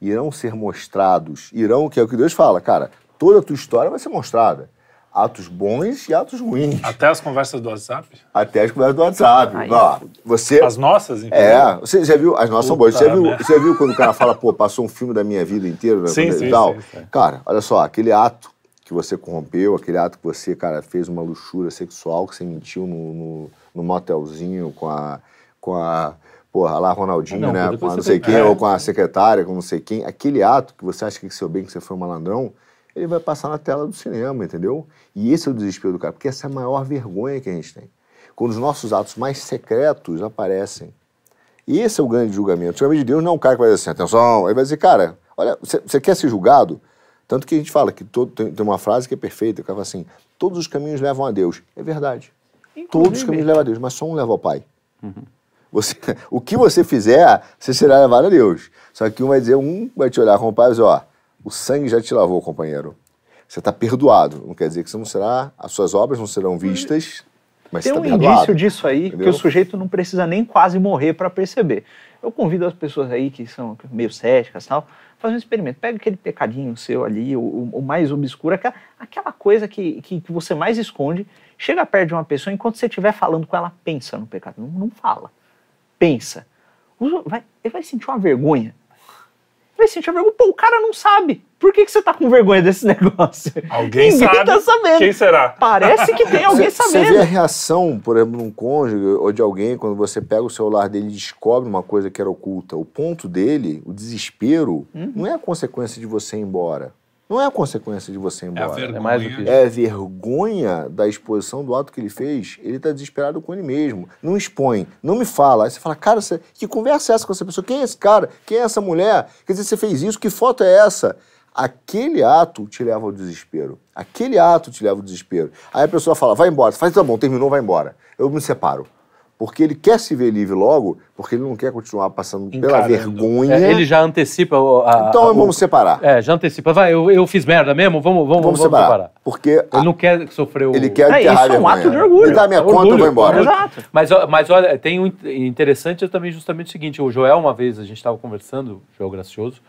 irão ser mostrados, irão, que é o que Deus fala, cara, toda a tua história vai ser mostrada. Atos bons e atos ruins. Até as conversas do WhatsApp? Até as conversas do WhatsApp. Aí. Ó, você. As nossas, inclusive? É, você já viu, as nossas são boas. Você já, Puta viu, merda. você já viu quando o cara fala, pô, passou um filme da minha vida inteira, né, Sim, sim, e tal? sim, sim. Cara, olha só, aquele ato que você corrompeu, aquele ato que você, cara, fez uma luxúria sexual, que você mentiu no, no, no motelzinho com a, com a, porra, lá Ronaldinho, Não, né, com a não sei tem- quem, é. ou com a secretária, com não sei quem, aquele ato que você acha que seu bem, que você foi um malandrão, ele vai passar na tela do cinema, entendeu? E esse é o desespero do cara, porque essa é a maior vergonha que a gente tem. Quando os nossos atos mais secretos aparecem. E esse é o grande julgamento. O julgamento de Deus não é um cara que vai dizer assim, atenção, ele vai dizer, cara, olha, você, quer ser julgado? Tanto que a gente fala que todo, tem, tem uma frase que é perfeita, que fala assim, todos os caminhos levam a Deus. É verdade. Todos os caminhos levam a Deus, mas só um leva ao Pai. Você, o que você fizer, você será levado a Deus. Só que um vai dizer, um vai te olhar como pai e dizer, ó, o sangue já te lavou, companheiro. Você está perdoado. Não quer dizer que você não será, as suas obras não serão vistas, mas Tem você um perdoado. indício disso aí que Entendeu? o sujeito não precisa nem quase morrer para perceber. Eu convido as pessoas aí que são meio céticas e tal, fazer um experimento. Pega aquele pecadinho seu ali, o, o- mais obscuro, aquela, aquela coisa que, que, que você mais esconde, chega perto de uma pessoa, enquanto você estiver falando com ela, pensa no pecado. Não, não fala. Pensa. Vai- ele vai sentir uma vergonha. Vai sentir vergonha. Pô, o cara não sabe. Por que, que você tá com vergonha desse negócio? Alguém Ninguém sabe. tá sabendo. Quem será? Parece que tem alguém Você- Você sabendo. vê a reação, por exemplo, num cônjuge ou de alguém, quando você pega o celular dele e descobre uma coisa que era oculta. O ponto dele, o desespero, Uhum. não é a consequência de você ir embora. Não é a consequência de você ir É embora. vergonha. mais do que isso. É a vergonha da exposição do ato que ele fez. Ele está desesperado com ele mesmo. Não expõe, não me fala. Aí você fala, cara, você- que conversa é essa com essa pessoa? Quem é esse cara? Quem é essa mulher? Quer dizer, você fez isso? Que foto é essa? Aquele ato te leva ao desespero. Aquele ato te leva ao desespero. Aí a pessoa fala, vai embora. Você fala, tá bom, terminou, vai embora. Eu me separo. Porque ele quer se ver livre logo, porque ele não quer continuar passando pela Encarando. vergonha. É, ele já antecipa o- a, Então a- o- vamos separar. É, já antecipa. Vai, eu, eu fiz merda mesmo, vamos, vamos, vamos vamos, separar. separar. Porque Ele não quer sofrer o... ele quer É, enterrar isso a é um vergonha. ato de orgulho. Me dá minha É conta, eu orgulho, vou embora. Exato. Mas, mas olha, tem um in- interessante é também justamente o seguinte: o Joel, uma vez, a gente estava conversando, o Joel Gracioso,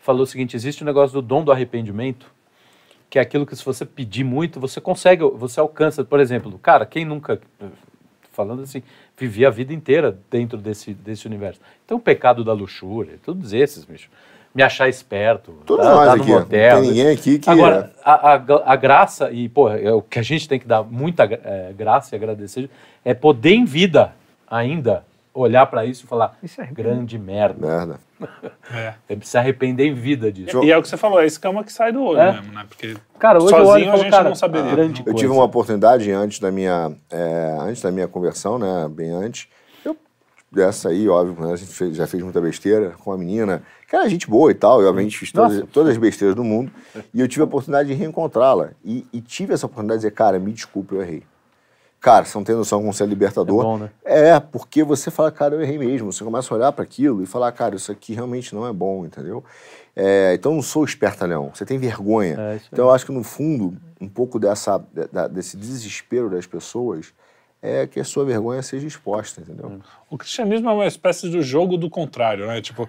falou o seguinte: existe um negócio do dom do arrependimento, que é aquilo que se você pedir muito, você consegue, você alcança. Por exemplo, cara, quem nunca, falando assim, vivia a vida inteira dentro desse, desse universo. Então, o pecado da luxúria, todos esses, bicho. Me achar esperto, Todos tá, nós tá no aqui. motel. não tem ninguém aqui que. Agora, a, a, a graça, e pô, é o que a gente tem que dar muita eh, graça e agradecer, é poder em vida ainda olhar pra isso e falar: se arrepender. grande merda. Merda. É. Ele se arrepender em vida disso. E é o que você falou, é escama que sai do olho É. mesmo, né? Porque Cara, hoje eu olho sozinho a gente cara, não saberia. grande Eu coisa. tive uma oportunidade antes da minha, é, antes da minha conversão, né? Bem antes. Eu, dessa aí, óbvio, né, a gente fez- já fez muita besteira com a menina, que era gente boa e tal, eu obviamente fiz todas, todas as besteiras do mundo. E eu tive a oportunidade de reencontrá-la. E, e tive essa oportunidade de dizer, cara, me desculpe, eu errei. Cara, você não tem noção como você é libertador. É bom, né? É, porque você fala, cara, eu errei mesmo. Você começa a olhar para aquilo e falar, cara, isso aqui realmente não é bom, entendeu? É, então, não sou espertalhão. Você tem vergonha. É, então, eu acho que, no fundo, um pouco dessa, da- desse desespero das pessoas é que a sua vergonha seja exposta, entendeu? O cristianismo é uma espécie do jogo do contrário, né? Tipo,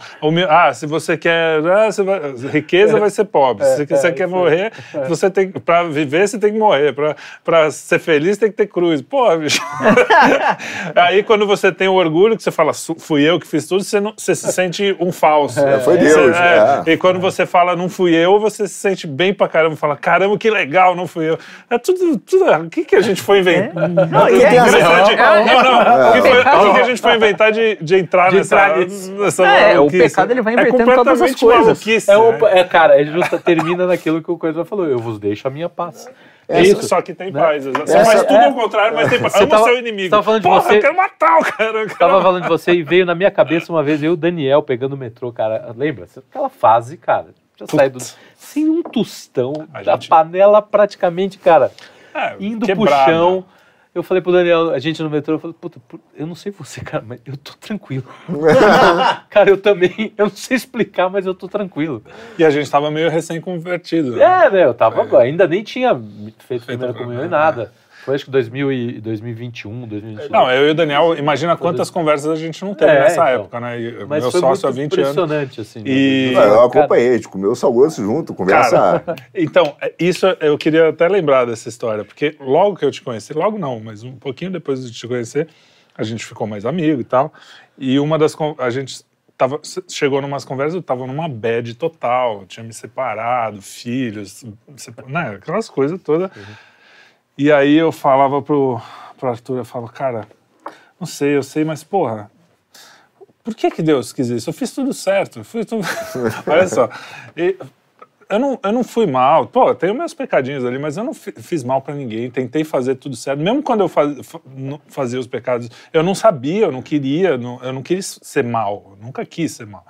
ah, se você quer ah, você vai- riqueza, vai ser pobre. Se você quer morrer, você tem para viver, você tem que morrer. Pra- Pra ser feliz, tem que ter cruz. Pô, bicho. Aí quando você tem o orgulho, que você fala, "Su- fui eu que fiz tudo, você, não- você se sente um falso. foi Você- Deus, é. é. E quando você fala, não fui eu, você se sente bem pra caramba. Fala, caramba, que legal, não fui eu. É tudo. tudo o que, que a gente foi inventar? Não, é a ver. Interessante. É, Não, não. O que, foi- o que que a gente inventar de, de entrar De nessa, entrar nessa É, o pecado, ele vai É invertendo todas as coisas. É, o- né? é, cara, é justa, termina naquilo que o Coisa falou: eu vos deixo a minha paz. É Isso, isso. só que tem né? paz. Você Essa- faz tudo é. ao contrário, mas tem paz. Você Ama tava- seu inimigo. tava falando de Porra, você- eu quero matar o cara. eu quero- Tava falando de você e veio na minha cabeça uma vez eu e o Daniel pegando o metrô, cara. Lembra? Aquela fase, cara. Já saiu do. Sem um tostão, A da gente- panela praticamente, cara. É, Indo quebrada. pro chão. Eu falei pro Daniel, a gente no metrô, eu falei, puta, pu- eu não sei você, cara, mas eu tô tranquilo. cara, eu também, eu não sei explicar, mas eu tô tranquilo. E a gente tava meio recém-convertido. né? É, né? Eu tava, ainda nem tinha feito a primeira Feito- comunhão e nada. Foi acho que 2000 e 2021, 2022. Não, eu e o Daniel, imagina quantas conversas a gente não teve É, nessa então. época, né? E mas meu foi sócio há muito 20 anos. impressionante, assim. né? E- Não, eu Cara, acompanhei, a gente comeu o sal grosso junto, conversa. Então, é- isso eu queria até lembrar dessa história, porque logo que eu te conheci, logo não, mas um pouquinho depois de te conhecer, a gente ficou mais amigo e tal. E uma das. A gente tava, chegou numas conversas, eu tava numa bad total, tinha me separado, filhos, sepa- né, aquelas coisas todas. E aí eu falava pro, pro Arthur, eu falava, cara, não sei, eu sei, mas porra, por que que Deus quis isso? Eu fiz tudo certo, eu fiz tudo... Olha só, e eu não, eu não fui mal, pô, eu tenho meus pecadinhos ali, mas eu não fi- fiz mal pra ninguém, tentei fazer tudo certo, mesmo quando eu faz, fazia os pecados, eu não sabia, eu não queria, não- eu não queria ser mal, eu nunca quis ser mal.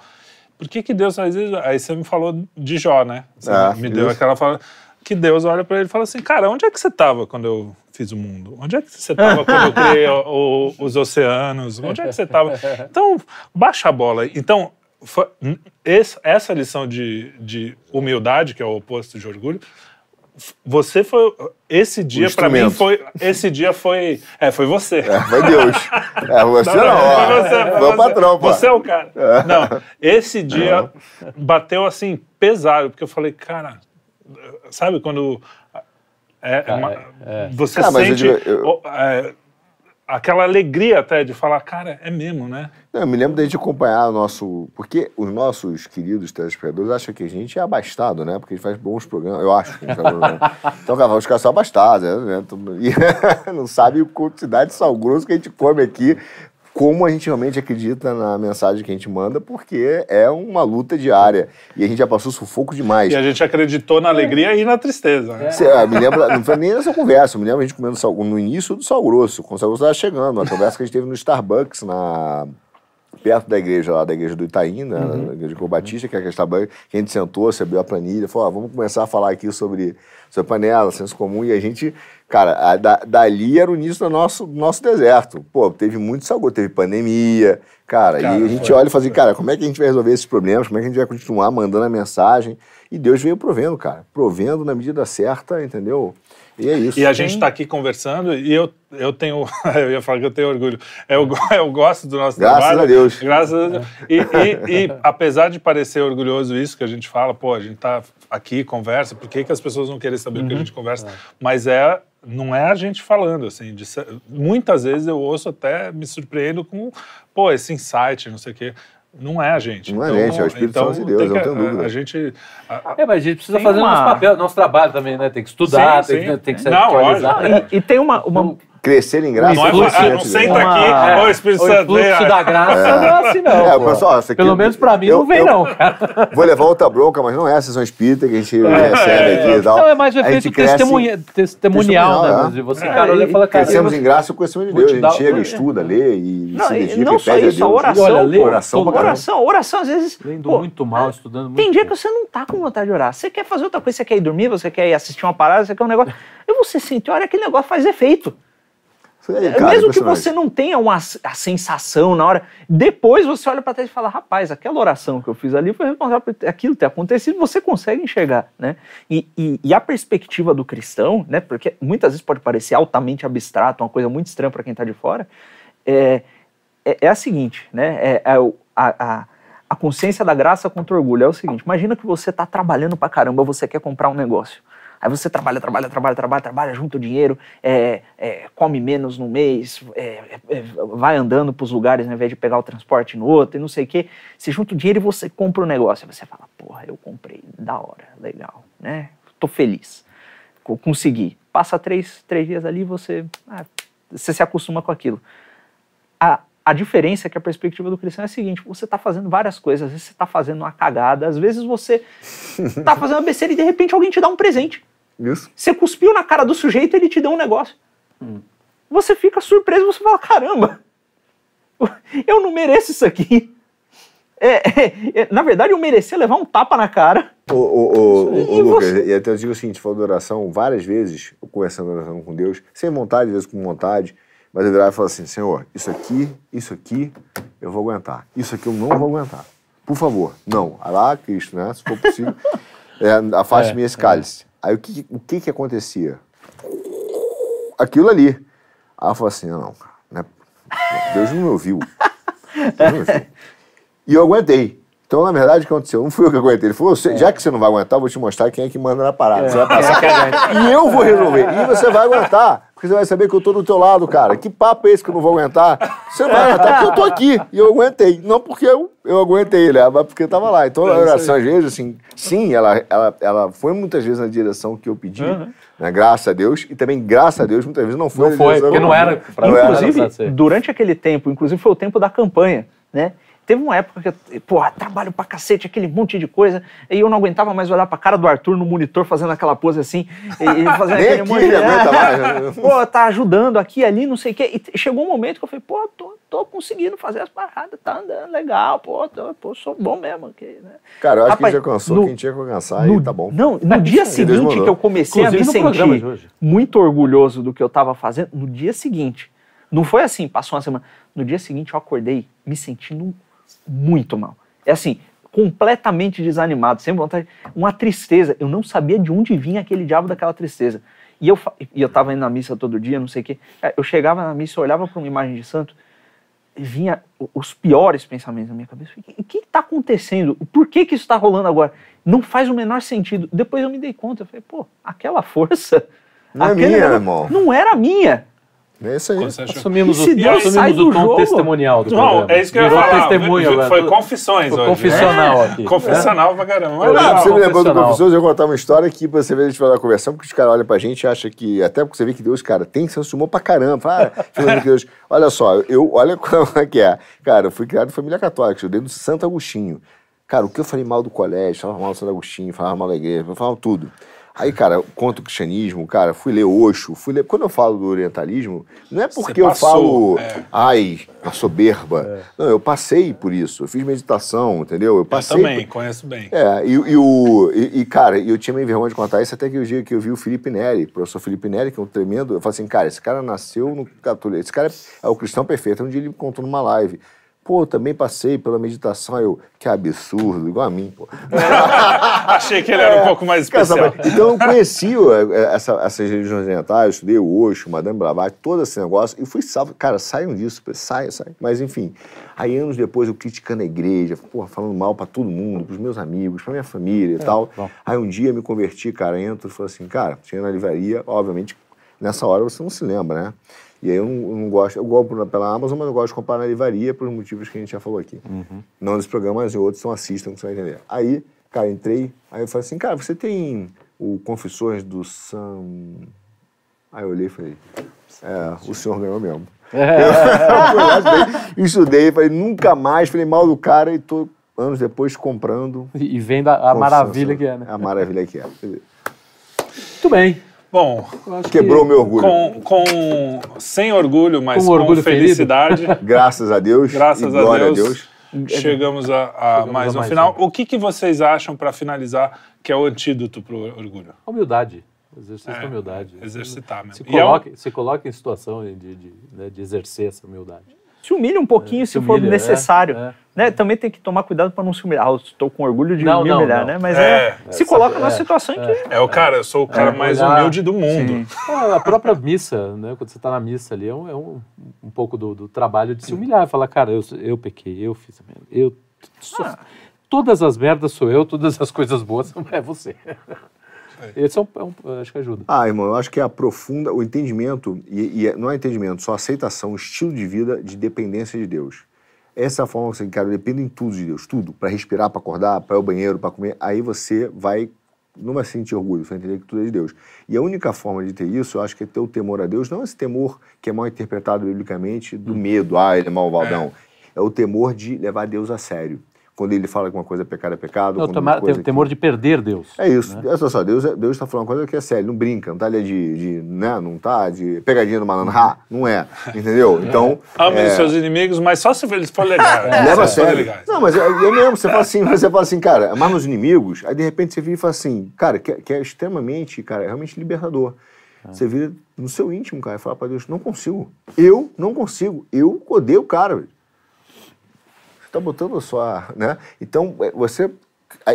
Por que que Deus faz isso? Aí você me falou de Jó, né? Você É, me deu isso. aquela fala que Deus olha pra ele e fala assim, cara, onde é que você estava quando eu fiz o mundo? Onde é que você estava quando eu criei o- o- os oceanos? Onde é que você estava? Então, baixa a bola. Então, foi- essa lição de, de humildade, que é o oposto de orgulho, você foi esse dia para mim foi esse dia foi é foi você É, foi Deus. É, você não, não, foi você, foi você. patrão, pô. Você é o cara. Não, esse dia bateu assim, pesado, porque eu falei, cara, sabe quando. É, Cara, uma- é. Você Cara, eu sente digo, eu- é, aquela alegria até de falar, cara, é mesmo, né? Não, eu me lembro da gente acompanhar o nosso. Porque os nossos queridos telespectadores acham que a gente é abastado, né? Porque a gente faz bons programas. Eu acho que a gente faz bons. Então, cara, os caras são abastados, né? E não sabe a quantidade de sal grosso que a gente come aqui. Como a gente realmente acredita na mensagem que a gente manda, porque é uma luta diária. E a gente já passou sufoco demais. E a gente acreditou na alegria e na tristeza. Né? Cê, ah, me lembra, não foi nem nessa conversa, eu me lembro a gente comendo sal, no início do sal grosso, quando o sal grosso estava chegando, uma conversa que a gente teve no Starbucks na, perto da igreja lá, da igreja do Itaim, né, Uhum. igreja de Batista, que é a questão que a gente sentou, você abriu a planilha, falou, ó, vamos começar a falar aqui sobre, sobre panela, senso comum, e a gente, cara, a- da- dali era o início do nosso, nosso deserto. Pô, teve muito sabor, teve pandemia, cara, Cara, e a gente foi, olha e fala assim, cara, como é que a gente vai resolver esses problemas, como é que a gente vai continuar mandando a mensagem, e Deus veio provendo, cara, provendo na medida certa, entendeu? E é isso. E a gente está aqui conversando e eu, eu tenho. Eu ia falar que eu tenho orgulho. Eu, eu gosto do nosso Graças trabalho. a Deus. Graças a Deus. E, e- e, apesar de parecer orgulhoso isso que a gente fala, pô, a gente tá aqui, conversa, por que, que as pessoas não querem saber o que a gente conversa? Mas é. Não é a gente falando, assim. de muitas vezes eu ouço até me surpreendo com, pô, esse insight, não sei o quê. Não é a gente. Não é a gente, é o Espírito Santo de Deus, tem eu não que- tenho dúvida. A, a gente. a- É, mas a gente precisa fazer uma- nosso papel, nosso trabalho também, né? Tem que estudar, Sim, tem, sim. Que, tem que se Não, atualizar. lógico. E, e tem uma, uma, Crescer em graça. não é, fluxo, ah, diante não senta aqui, Espírito o Santo. vem, fluxo da graça não é assim, não. É, pessoal, aqui- Pelo menos pra mim eu- não vem, eu- não, cara. Vou levar outra bronca, mas não é a sessão espírita que a gente recebe aqui e tal. Não, é mais o efeito testemunha- testemunial, testemunial, né? é. De você, É, cara, olha e fala, cara, Crescemos em graça com o conhecimento de Deus. A gente chega, é. estuda, lê e se dedica não e só pede a isso, a Deus. oração, oração oração, oração, às vezes. lendo muito mal, estudando muito Tem dia que você não tá com vontade de orar. Você quer fazer outra coisa, você quer ir dormir, você quer ir assistir uma parada, você quer um negócio. E você sente, olha, aquele negócio faz efeito. Aí, É, cara, Mesmo que você não tenha uma, a sensação na hora, depois você olha para trás e fala, rapaz, aquela oração que eu fiz ali foi responsável por aquilo ter acontecido, você consegue enxergar, né? E, e- e a perspectiva do cristão, né? Porque muitas vezes pode parecer altamente abstrato, uma coisa muito estranha para quem está de fora, é, é, é a seguinte, né? É, é a, a- a consciência da graça contra o orgulho é o seguinte: imagina que você está trabalhando pra caramba, você quer comprar um negócio. Aí você trabalha, trabalha, trabalha, trabalha, trabalha, junta o dinheiro, é, é, come menos no mês, é, é, vai andando pros lugares ao invés de pegar o transporte no outro e não sei o quê. Você junta o dinheiro e você compra o negócio. Aí você fala, porra, eu comprei, da hora, legal, né? Tô feliz, co- consegui. Passa três, três dias ali, você, ah, você se acostuma com aquilo. A, a diferença é que a perspectiva do cristão é a seguinte: você está fazendo várias coisas, às vezes você está fazendo uma cagada, às vezes você está fazendo uma besteira e de repente alguém te dá um presente. Isso. Você cuspiu na cara do sujeito e ele te deu um negócio. Você fica surpreso, você fala: caramba, eu não mereço isso aqui. É, é, é, na verdade, eu merecia levar um tapa na cara. Ô, ô, ô, ô, E ô, Lucas, você- e até eu digo o seguinte, falou de oração várias vezes, conversando oração com Deus, sem vontade, às vezes com vontade, mas eu virava e falava assim, Senhor, isso aqui, isso aqui, eu vou aguentar. Isso aqui eu não vou aguentar. Por favor, não. Aí lá, Cristo, né? Se for possível, é, afaste-me esse cálice. Aí o que, o que que acontecia? Aquilo ali. Aí eu falei assim, não, cara, né? Deus não me ouviu. Deus não me ouviu. E eu aguentei. Então, na verdade, o que aconteceu? Não fui eu que aguentei. Ele falou, "Você- já que você não vai aguentar, eu vou te mostrar quem é que manda na parada. Você vai passar. E eu vou resolver. E você vai aguentar. Porque você vai saber que eu tô do teu lado, cara. Que papo é esse que eu não vou aguentar? Você não vai aguentar porque eu tô aqui. E eu aguentei. Não porque eu, eu aguentei, né? Mas porque eu tava lá. Então, a oração, às vezes, assim, sim, ela, ela, ela foi muitas vezes na direção que eu pedi. Né? Graças a Deus. E também, graças a Deus, muitas vezes não foi Não foi, porque não era pra Não era. inclusive, durante aquele tempo, inclusive foi o tempo da campanha, né? Teve uma época que eu, porra, trabalho pra cacete, aquele monte de coisa, e eu não aguentava mais olhar pra cara do Arthur no monitor fazendo aquela pose assim, e, e fazendo aquele aqui monte de... mais. Pô, tá ajudando aqui, ali, não sei o quê. E chegou um momento que eu falei, pô, tô, tô conseguindo fazer as paradas, tá andando legal, pô, tô, pô sou bom mesmo aqui, né? Cara, eu acho Rapaz, que a gente alcançou no- quem tinha que alcançar no- e tá bom. Não, no dia seguinte que eu comecei a me Inclusive programa de sentir hoje. muito orgulhoso do que eu tava fazendo, no dia seguinte, não foi assim, passou uma semana, no dia seguinte eu acordei me sentindo muito mal. É assim, completamente desanimado, sem vontade, uma tristeza. Eu não sabia de onde vinha aquele diabo daquela tristeza. E eu, e eu tava indo na missa todo dia, não sei o quê. É, Eu chegava na missa, olhava para uma imagem de santo, e vinha os piores pensamentos na minha cabeça. O que está acontecendo? Por que, que isso está rolando agora? Não faz o menor sentido. Depois eu me dei conta, eu falei, pô, aquela força. Não é minha, negócio irmão. não era minha. É isso aí. Assumimos, E se o, Deus assumimos sai o do tom jogo? testemunial do Não, programa. é isso que eu ia Virou falar. testemunho. Foi Tudo- confissões Foi hoje. confessional né? aqui. Confessional pra caramba. Mas Eu Ah, legal. você me lembrou do professor, eu vou contar uma história que pra você ver a gente vai dar conversão, porque os caras olham pra gente e acham que, até porque você vê que Deus, cara, tem senso de humor pra caramba. Fala, ah, filho de Deus. Olha só, eu, olha como é que é. Cara, eu fui criado em família católica, eu estudei no Santo Agostinho. Cara, o que eu falei mal do colégio, falava mal do Santo Agostinho, falava mal da igreja, eu falava tudo. Aí, cara, contra o cristianismo, cara, fui ler Osho, fui ler... Quando eu falo do orientalismo, não é porque eu passou, falo, é. ai, a soberba. Não, eu passei por isso, eu fiz meditação, entendeu? Eu Eu passei... também, por- conheço bem. É, e, e o, e, e, cara, eu tinha meio vergonha de contar isso até que o dia que eu vi o Felipe Neri, o professor Felipe Neri, que é um tremendo. Eu falei assim, cara, esse cara nasceu no católico, esse cara é o cristão perfeito. Um dia ele me contou numa live. Pô, eu também passei pela meditação. Aí Eu, que absurdo, igual a mim, pô. Achei que ele era um pouco mais especial. então eu conheci ó, essa, essas religiões orientais, estudei o Osho, Madame Blavatsky, todo esse negócio, e fui salvo. Cara, saiam disso, saia, saia. Mas enfim, aí anos depois eu criticando a igreja, porra, falando mal pra todo mundo, pros meus amigos, pra minha família e tal. bom. Aí um dia me converti, cara, entro e falei assim, cara, tinha na livraria, obviamente, nessa hora você não se lembra, né? E aí eu não, eu não gosto, eu gosto pela Amazon, mas eu gosto de comprar na livraria por motivos que a gente já falou aqui. Não nesse programa, mas em outros, então assistam que você vai entender. Aí, cara, entrei, aí eu falei assim, cara, você tem o Confissões do Sam... Aí eu olhei e falei, é, o senhor ganhou mesmo. Eu fui lá, estudei, falei, nunca mais, falei mal do cara e tô anos depois comprando. E vendo a, a maravilha que é, né? A maravilha que é. Muito bem. Bom, Quebrou o que- meu orgulho. com, com, sem orgulho, mas Com com, orgulho ferido. felicidade, Graças a Deus. graças e a glória Deus, chegamos a, a Chegamos mais a um mais final. um. O que, que vocês acham, para finalizar, que é o antídoto para o orgulho? Humildade. Exercício É, da humildade. exercitar mesmo. Se E é um- coloque, se coloque em situação de, de, né, de exercer essa humildade. Se humilha um pouquinho se, se for humilha, necessário. é, é. Né? Também tem que tomar cuidado para não se humilhar. Ah, eu estou com orgulho de Não, me não, humilhar, não. né? Mas É, é, se coloca numa é, situação em que. É o cara, eu sou o cara mais olhar- humilde do mundo. Ah, A própria missa, né? Quando você está na missa ali, é um, é um, um pouco do, do trabalho de se humilhar. Falar, cara, eu, eu pequei, eu fiz a merda. Eu sou- Todas as merdas sou eu, todas as coisas boas é você. Esse é um, é um- acho que ajuda. Ah, irmão, eu acho que é aprofunda o entendimento, e, e é- não é entendimento, só aceitação, estilo de vida de dependência de Deus. Essa é a forma que você, cara, eu dependo em tudo de Deus, tudo. Para respirar, para acordar, para ir ao banheiro, para comer. Aí você vai, não vai sentir orgulho, você vai entender que tudo é de Deus. E a única forma de ter isso, eu acho que é ter o temor a Deus, não esse temor que é mal interpretado biblicamente do medo, ah, ele é malvadão. É. o temor de levar Deus a sério. Quando ele fala que uma coisa é pecado, é pecado. Não, quando toma- uma coisa tem o temor de perder Deus. é isso. É só, só, Deus Deus está falando uma coisa que é séria, não brinca, não tá ali de, de né, não tá de pegadinha do malandro, não é, entendeu? Então, Ame é, os seus inimigos, mas só se eles forem legais. leva a sério. legais. Não, mas é, é mesmo, você fala assim, você fala assim, cara, amar meus inimigos, aí de repente você vira e fala assim, cara, que, é- que é extremamente, cara, é realmente libertador. Você vira no seu íntimo, cara, e fala pra Deus, não consigo. Eu não consigo. Eu odeio o cara, velho. Você tá botando a sua, né? Então, é, você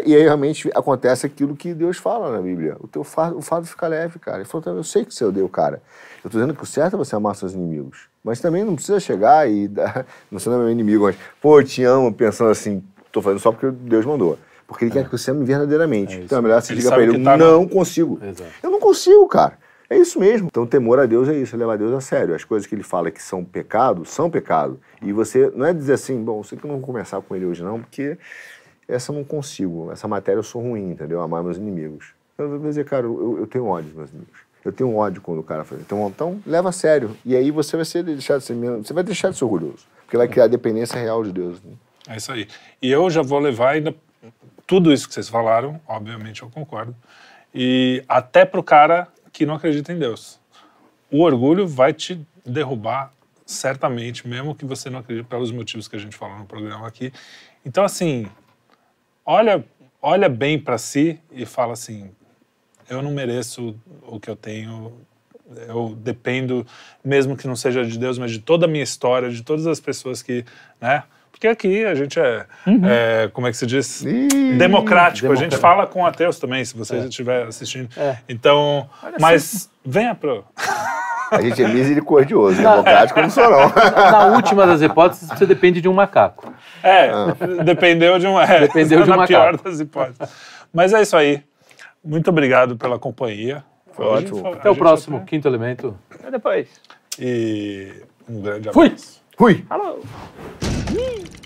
e aí realmente acontece aquilo que Deus fala na Bíblia. O teu fardo, o fardo fica leve, cara. Ele falou, eu sei que você odeia o cara. Eu tô dizendo que o certo é você amar seus inimigos. Mas também não precisa chegar e dar, não é meu inimigo, mas, pô, eu te amo, pensando assim, tô fazendo só porque Deus mandou. Porque ele quer que você ame verdadeiramente. então é melhor você Ele diga sabe ele, tá não consigo. Exato. Eu não consigo, cara. É isso mesmo. Então, temor a Deus é isso, é levar Deus a sério. As coisas que ele fala que são pecado, são pecado. E você não é dizer assim, bom, sei que eu não vou conversar com ele hoje não, porque essa eu não consigo. Essa matéria eu sou ruim, entendeu? Amar meus inimigos. Eu vou dizer, cara, eu, eu tenho ódio dos meus inimigos. Eu tenho ódio quando o cara faz. Então, então, leva a sério. E aí você vai ser deixar de ser você vai deixar de ser orgulhoso. Porque vai criar dependência real de Deus. né? É isso aí. E eu já vou levar ainda tudo isso que vocês falaram, obviamente eu concordo. E até pro cara que não acredita em Deus. O orgulho vai te derrubar certamente, mesmo que você não acredite pelos motivos que a gente falou no programa aqui. Então assim, olha, olha bem para si e fala assim: eu não mereço o que eu tenho. Eu dependo, mesmo que não seja de Deus, mas de toda a minha história, de todas as pessoas que, né? Porque aqui a gente é, é, como é que se diz? Ih, democrático. A gente democrático. fala com ateus também, se você estiver assistindo. É. Então, mas venha pro. A gente é misericordioso. Democrático eu não sou, não. Na última das hipóteses, você depende de um macaco. É, dependeu de um. É, Dependeu de na uma pior das hipóteses. Mas é isso aí. Muito obrigado pela companhia. Foi ótimo. Até o próximo, até- quinto elemento. Até depois. E um grande Fui! abraço. Fui! Falou. Whee!